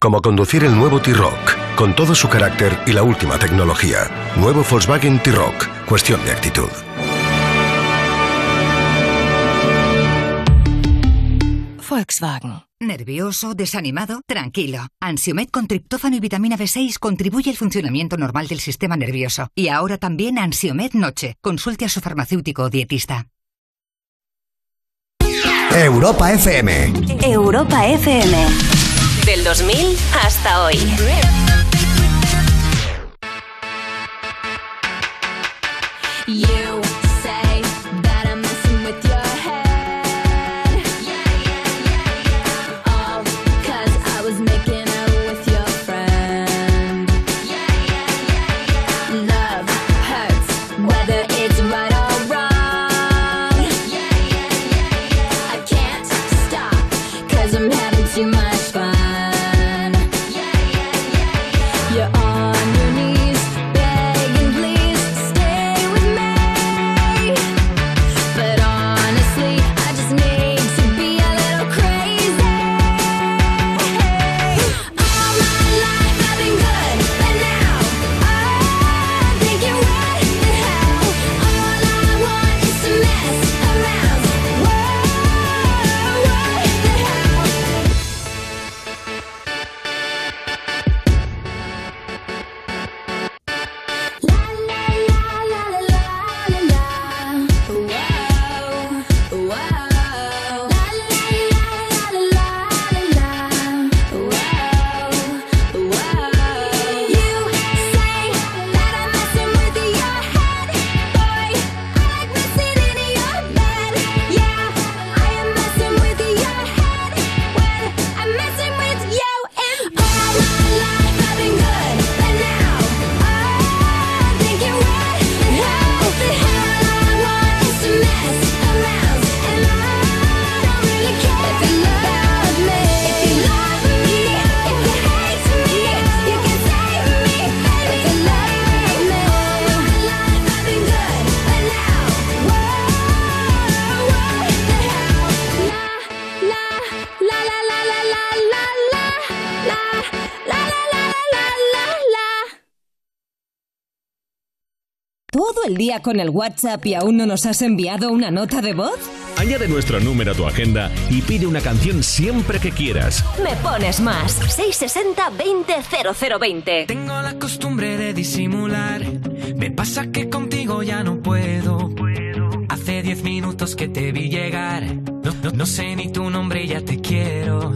Como conducir el nuevo T-Rock, con todo su carácter y la última tecnología. Nuevo Volkswagen T-Rock, cuestión de actitud. Volkswagen. ¿Nervioso? ¿Desanimado? Tranquilo. Ansiomed con triptófano y vitamina B6 contribuye al funcionamiento normal del sistema nervioso. Y ahora también Ansiomed Noche. Consulte a su farmacéutico o dietista. Europa FM. Europa FM. Del 2000 hasta hoy. Día con el WhatsApp y aún no nos has enviado una nota de voz? Añade nuestro número a tu agenda y pide una canción siempre que quieras. Me pones más. 660 20 0020. Tengo la costumbre de disimular. Me pasa que contigo ya no puedo. Hace diez minutos que te vi llegar. No, no- no sé ni tu nombre y ya te quiero.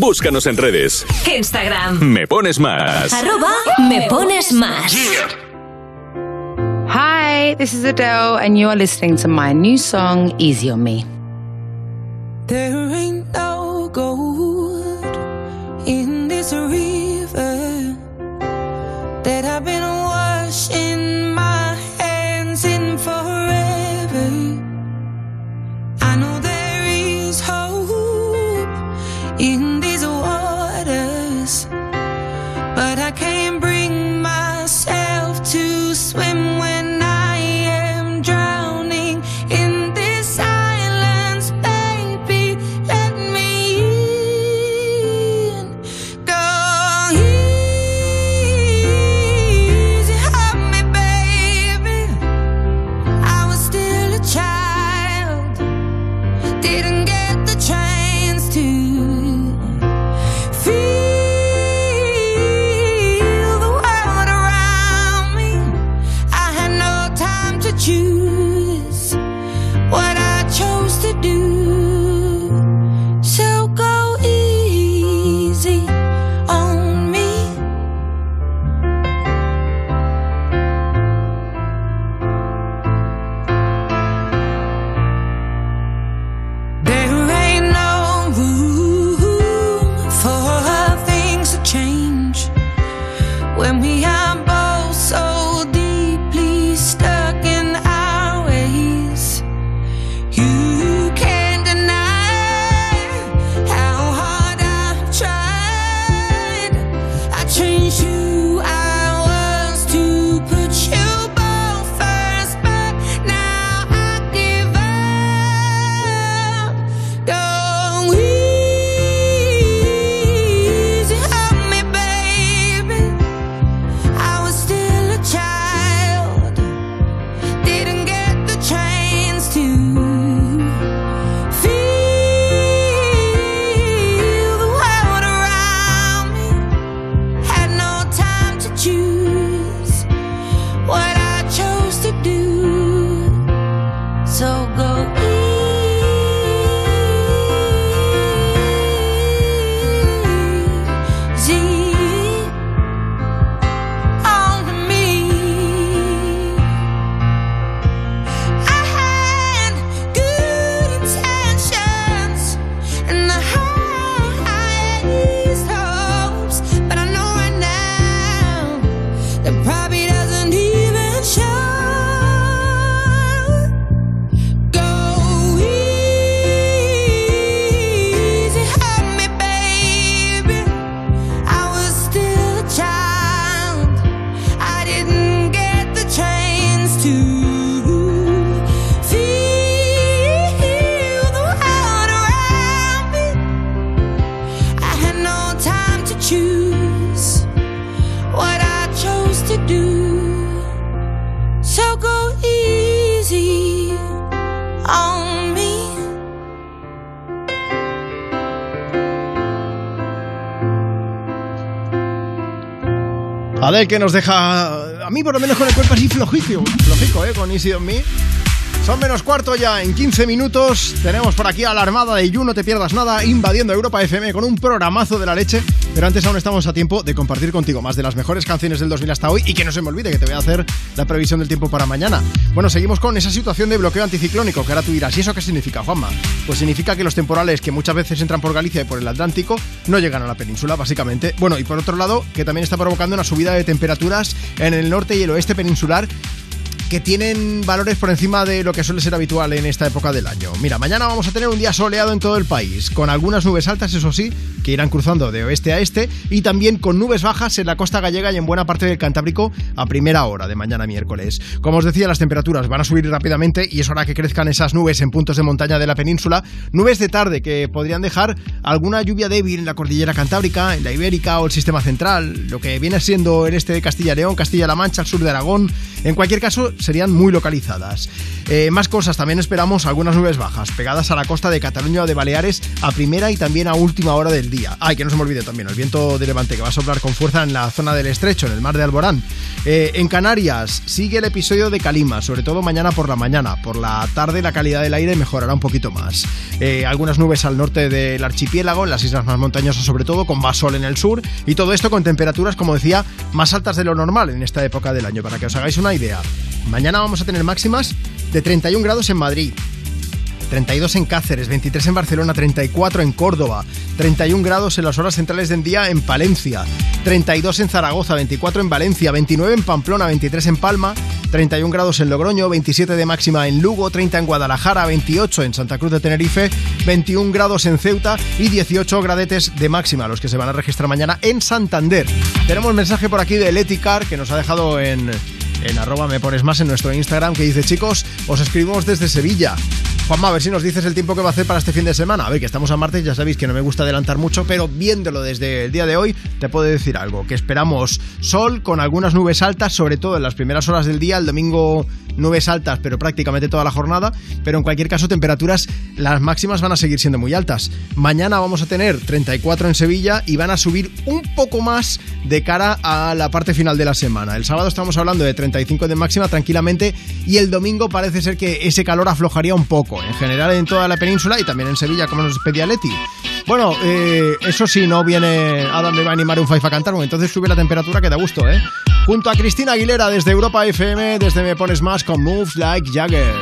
Búscanos en redes. Instagram. Me pones más. Arroba me pones más. Hi, this is Adele, and you are listening to my new song, Easy on Me. There ain't no gold in this river that I've been que nos deja, a mí por lo menos con el cuerpo así flojico, flojico, ¿eh? Con Easy on Me. Son menos cuarto ya, en 15 minutos tenemos por aquí a la Armada de You, no te pierdas nada, invadiendo Europa FM con un programazo de la leche, pero antes aún estamos a tiempo de compartir contigo más de las mejores canciones del 2000 hasta hoy y que no se me olvide que te voy a hacer la previsión del tiempo para mañana. Bueno, seguimos con esa situación de bloqueo anticiclónico que ahora tú dirás, ¿y eso qué significa, Juanma? Pues significa que los temporales que muchas veces entran por Galicia y por el Atlántico no llegan a la península, básicamente. Bueno, y por otro lado, que también está provocando una subida de temperaturas en el norte y el oeste peninsular que tienen valores por encima de lo que suele ser habitual en esta época del año. Mira, mañana vamos a tener un día soleado en todo el país, con algunas nubes altas, eso sí, que irán cruzando de oeste a este, y también con nubes bajas en la costa gallega y en buena parte del Cantábrico a primera hora de mañana miércoles. Como os decía, las temperaturas van a subir rápidamente y es hora que crezcan esas nubes en puntos de montaña de la península, nubes de tarde que podrían dejar alguna lluvia débil en la cordillera Cantábrica, en la Ibérica o el sistema central, lo que viene siendo el este de Castilla y León, Castilla-La Mancha, el sur de Aragón. En cualquier caso, serían muy localizadas. Eh, más cosas, también esperamos algunas nubes bajas pegadas a la costa de Cataluña o de Baleares a primera y también a última hora del día. Ay, que no se me olvide también, el viento de levante que va a soplar con fuerza en la zona del estrecho, en el mar de Alborán. Eh, en Canarias sigue el episodio de Calima, sobre todo mañana por la mañana. Por la tarde la calidad del aire mejorará un poquito más. Eh, algunas nubes al norte del archipiélago, en las islas más montañosas sobre todo, con más sol en el sur. Y todo esto con temperaturas, como decía, más altas de lo normal en esta época del año, para que os hagáis una idea. Mañana vamos a tener máximas de 31 grados en Madrid. 32 en Cáceres, 23 en Barcelona, 34 en Córdoba, 31 grados en las horas centrales del día en Palencia, 32 en Zaragoza, 24 en Valencia, 29 en Pamplona, 23 en Palma, 31 grados en Logroño, 27 de máxima en Lugo, 30 en Guadalajara, 28 en Santa Cruz de Tenerife, 21 grados en Ceuta y 18 gradetes de máxima, los que se van a registrar mañana en Santander. Tenemos mensaje por aquí de Leti Car que nos ha dejado en en arroba me pones más en nuestro Instagram que dice chicos, os escribimos desde Sevilla. Juanma, a ver si nos dices el tiempo que va a hacer para este fin de semana. A ver, que estamos a martes, ya sabéis que no me gusta adelantar mucho, pero viéndolo desde el día de hoy, te puedo decir algo, que esperamos sol con algunas nubes altas, sobre todo en las primeras horas del día, el domingo nubes altas, pero prácticamente toda la jornada, pero en cualquier caso temperaturas, las máximas van a seguir siendo muy altas. Mañana vamos a tener 34 en Sevilla y van a subir un poco más de cara a la parte final de la semana. El sábado estamos hablando de 35 de máxima tranquilamente y el domingo parece ser que ese calor aflojaría un poco, en general en toda la península y también en Sevilla, como nos pedía Leti. Bueno, eh, eso sí, no viene Adam a animar un Five a cantar, entonces sube la temperatura que da gusto, ¿eh? Junto a Cristina Aguilera desde Europa FM, desde Me Pones Más con Moves Like Jagger.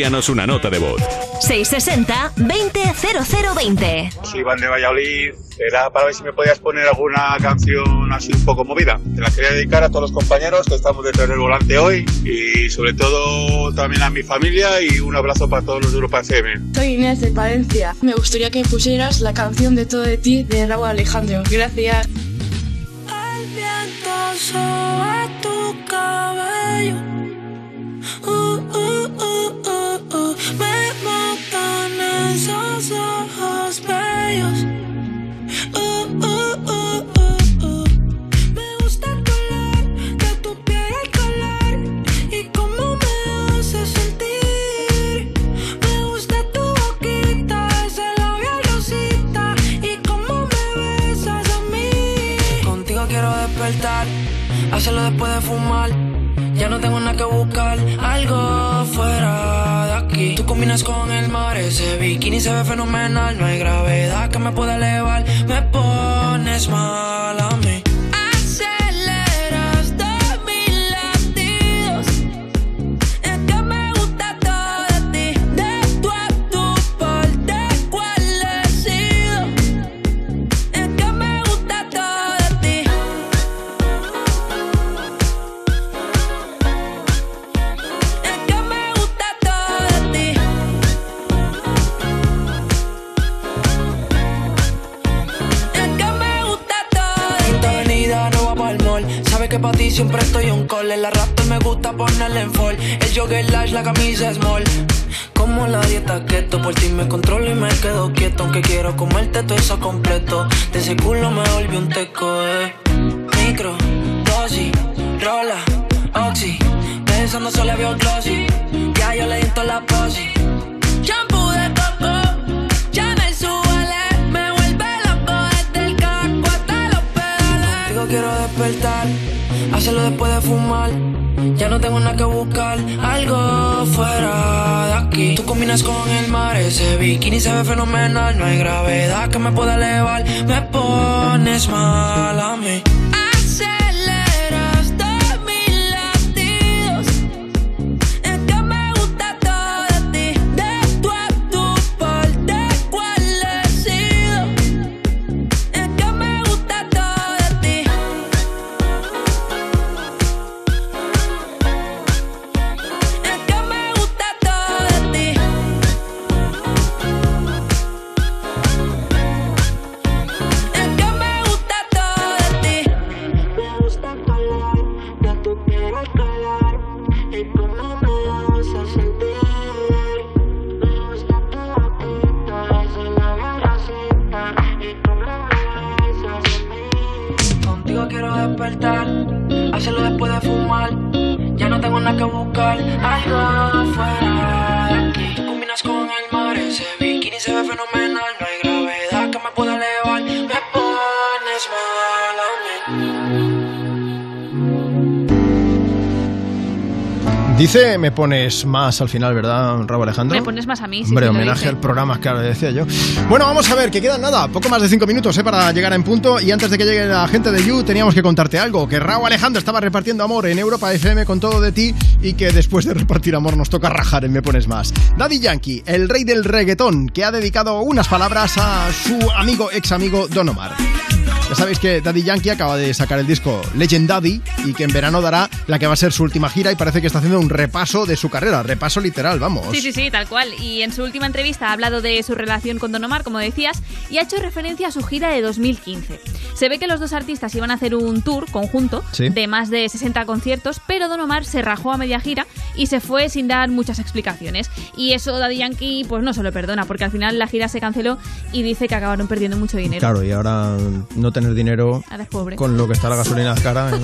Envíanos una nota de voz. 660-200020. Soy Iván de Valladolid. Era para ver si me podías poner alguna canción así un poco movida. Te la quería dedicar a todos los compañeros que estamos detrás del volante hoy y sobre todo también a mi familia y un abrazo para todos los de Europa FM. Soy Inés de Palencia. Me gustaría que pusieras la canción de Todo de ti de Raúl Alejandro. Gracias. Me pones más al final, ¿verdad, Raúl Alejandro? Me pones más a mí. sí, Hombre, homenaje al programa, claro, decía yo. Bueno, vamos a ver, que quedan nada, poco más de cinco minutos ¿eh? para llegar en punto. Y antes de que llegue la gente de You, teníamos que contarte algo: que Raúl Alejandro estaba repartiendo amor en Europa FM con todo de ti y que después de repartir amor nos toca rajar en Me Pones Más. Daddy Yankee, el rey del reggaetón, que ha dedicado unas palabras a su amigo, ex amigo Don Omar. Ya sabéis que Daddy Yankee acaba de sacar el disco Legend Daddy y que en verano dará la que va a ser su última gira y parece que está haciendo un repaso de su carrera, repaso literal, vamos. Sí, sí, sí, tal cual. Y en su última entrevista ha hablado de su relación con Don Omar, como decías, y ha hecho referencia a su gira de 2015. Se ve que los dos artistas iban a hacer un tour conjunto Sí. de más de 60 conciertos, pero Don Omar se rajó a media gira y se fue sin dar muchas explicaciones. Y eso Daddy Yankee pues no se lo perdona, porque al final la gira se canceló y dice que acabaron perdiendo mucho dinero. Claro, y ahora no tener dinero con lo que está la gasolina cara.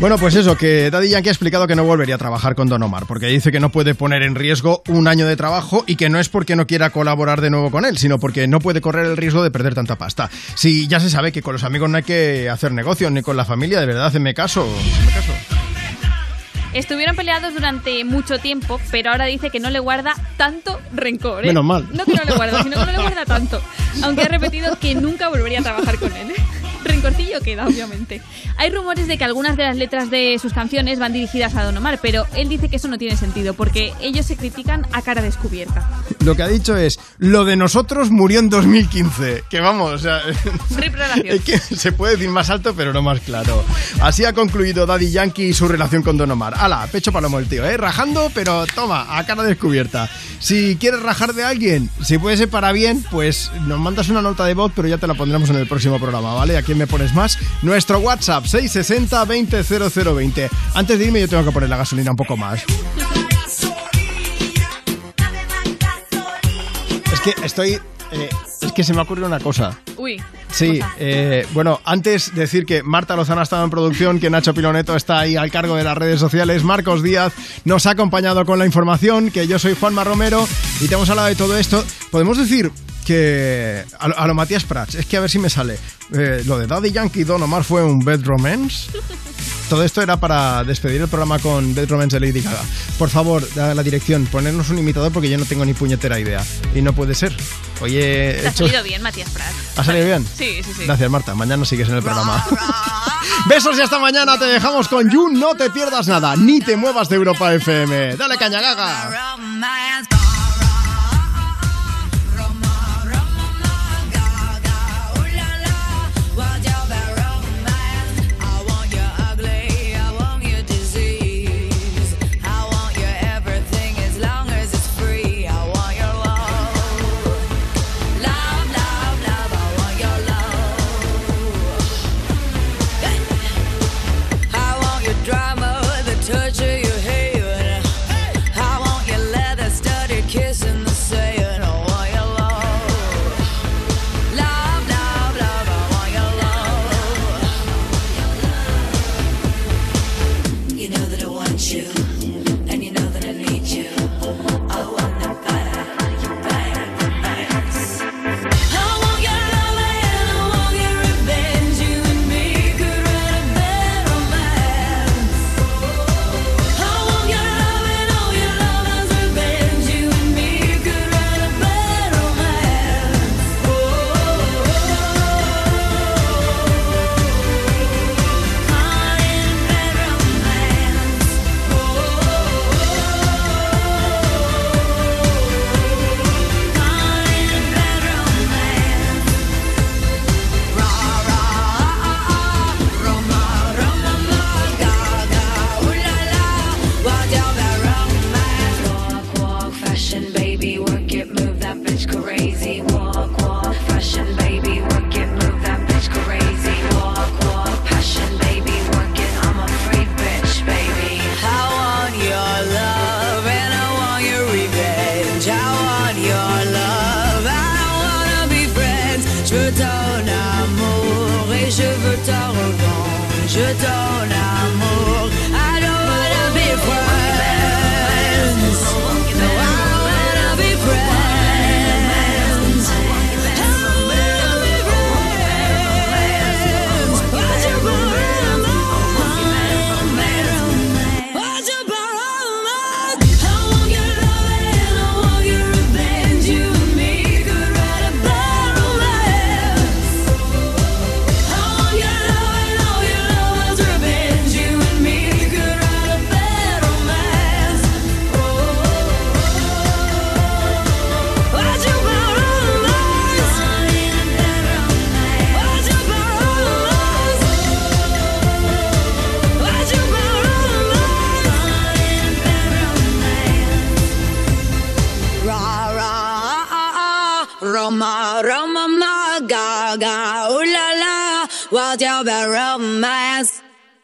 Bueno, pues eso, que Daddy Yankee ha explicado que no volvería a trabajar con Don Omar, porque dice que no puede poner en riesgo un año de trabajo y que no es porque no quiera colaborar de nuevo con él, sino porque no puede correr el riesgo de perder tanta pasta. Si ya se sabe que con los amigos no hay que hacer negocios, ni con la familia, de verdad, haceme caso. hacedme caso. Estuvieron peleados durante mucho tiempo, pero ahora dice que no le guarda tanto rencor. ¿eh? Menos mal. No que no le guarda, sino que no le guarda tanto. Aunque ha repetido que nunca volvería a trabajar con él. Rencor cortillo queda, obviamente. Hay rumores de que algunas de las letras de sus canciones van dirigidas a Don Omar, pero él dice que eso no tiene sentido porque ellos se critican a cara descubierta. Lo que ha dicho es, lo de nosotros murió en 2015. Que vamos, o sea... Es que se puede decir más alto, pero no más claro. Así ha concluido Daddy Yankee y su relación con Don Omar. Ala, pecho palomo el tío, ¿eh? Rajando, pero toma, a cara descubierta. Si quieres rajar de alguien, si puede ser para bien, pues nos mandas una nota de voz, pero ya te la pondremos en el próximo programa, ¿vale? ¿A quién me pones más? Nuestro WhatsApp, 660 200020. Antes de irme yo tengo que poner la gasolina un poco más. Es que estoy... eh, es que se me ha ocurrido una cosa. Uy. Sí, eh, bueno, antes decir que Marta Lozano ha estado en producción, que Nacho Piloneto está ahí al cargo de las redes sociales, Marcos Díaz nos ha acompañado con la información, que yo soy Juanma Romero y te hemos hablado de todo esto. Podemos decir que a, lo- a lo Matías Prats, es que a ver si me sale, eh, lo de Daddy Yankee y Don Omar fue un bed romance. Todo esto era para despedir el programa con Dead Romance de Lady Gaga. Por favor, da la dirección, ponernos un imitador porque yo no tengo ni puñetera idea. Y no puede ser. Oye, Te ha hecho- salido bien, Matías Prats. ¿Ha salido bien? Sí, sí, sí. Gracias, Marta. Mañana sigues en el programa. Besos y hasta mañana. Te dejamos con You. No te pierdas nada. Ni te muevas de Europa FM. Dale caña, gaga.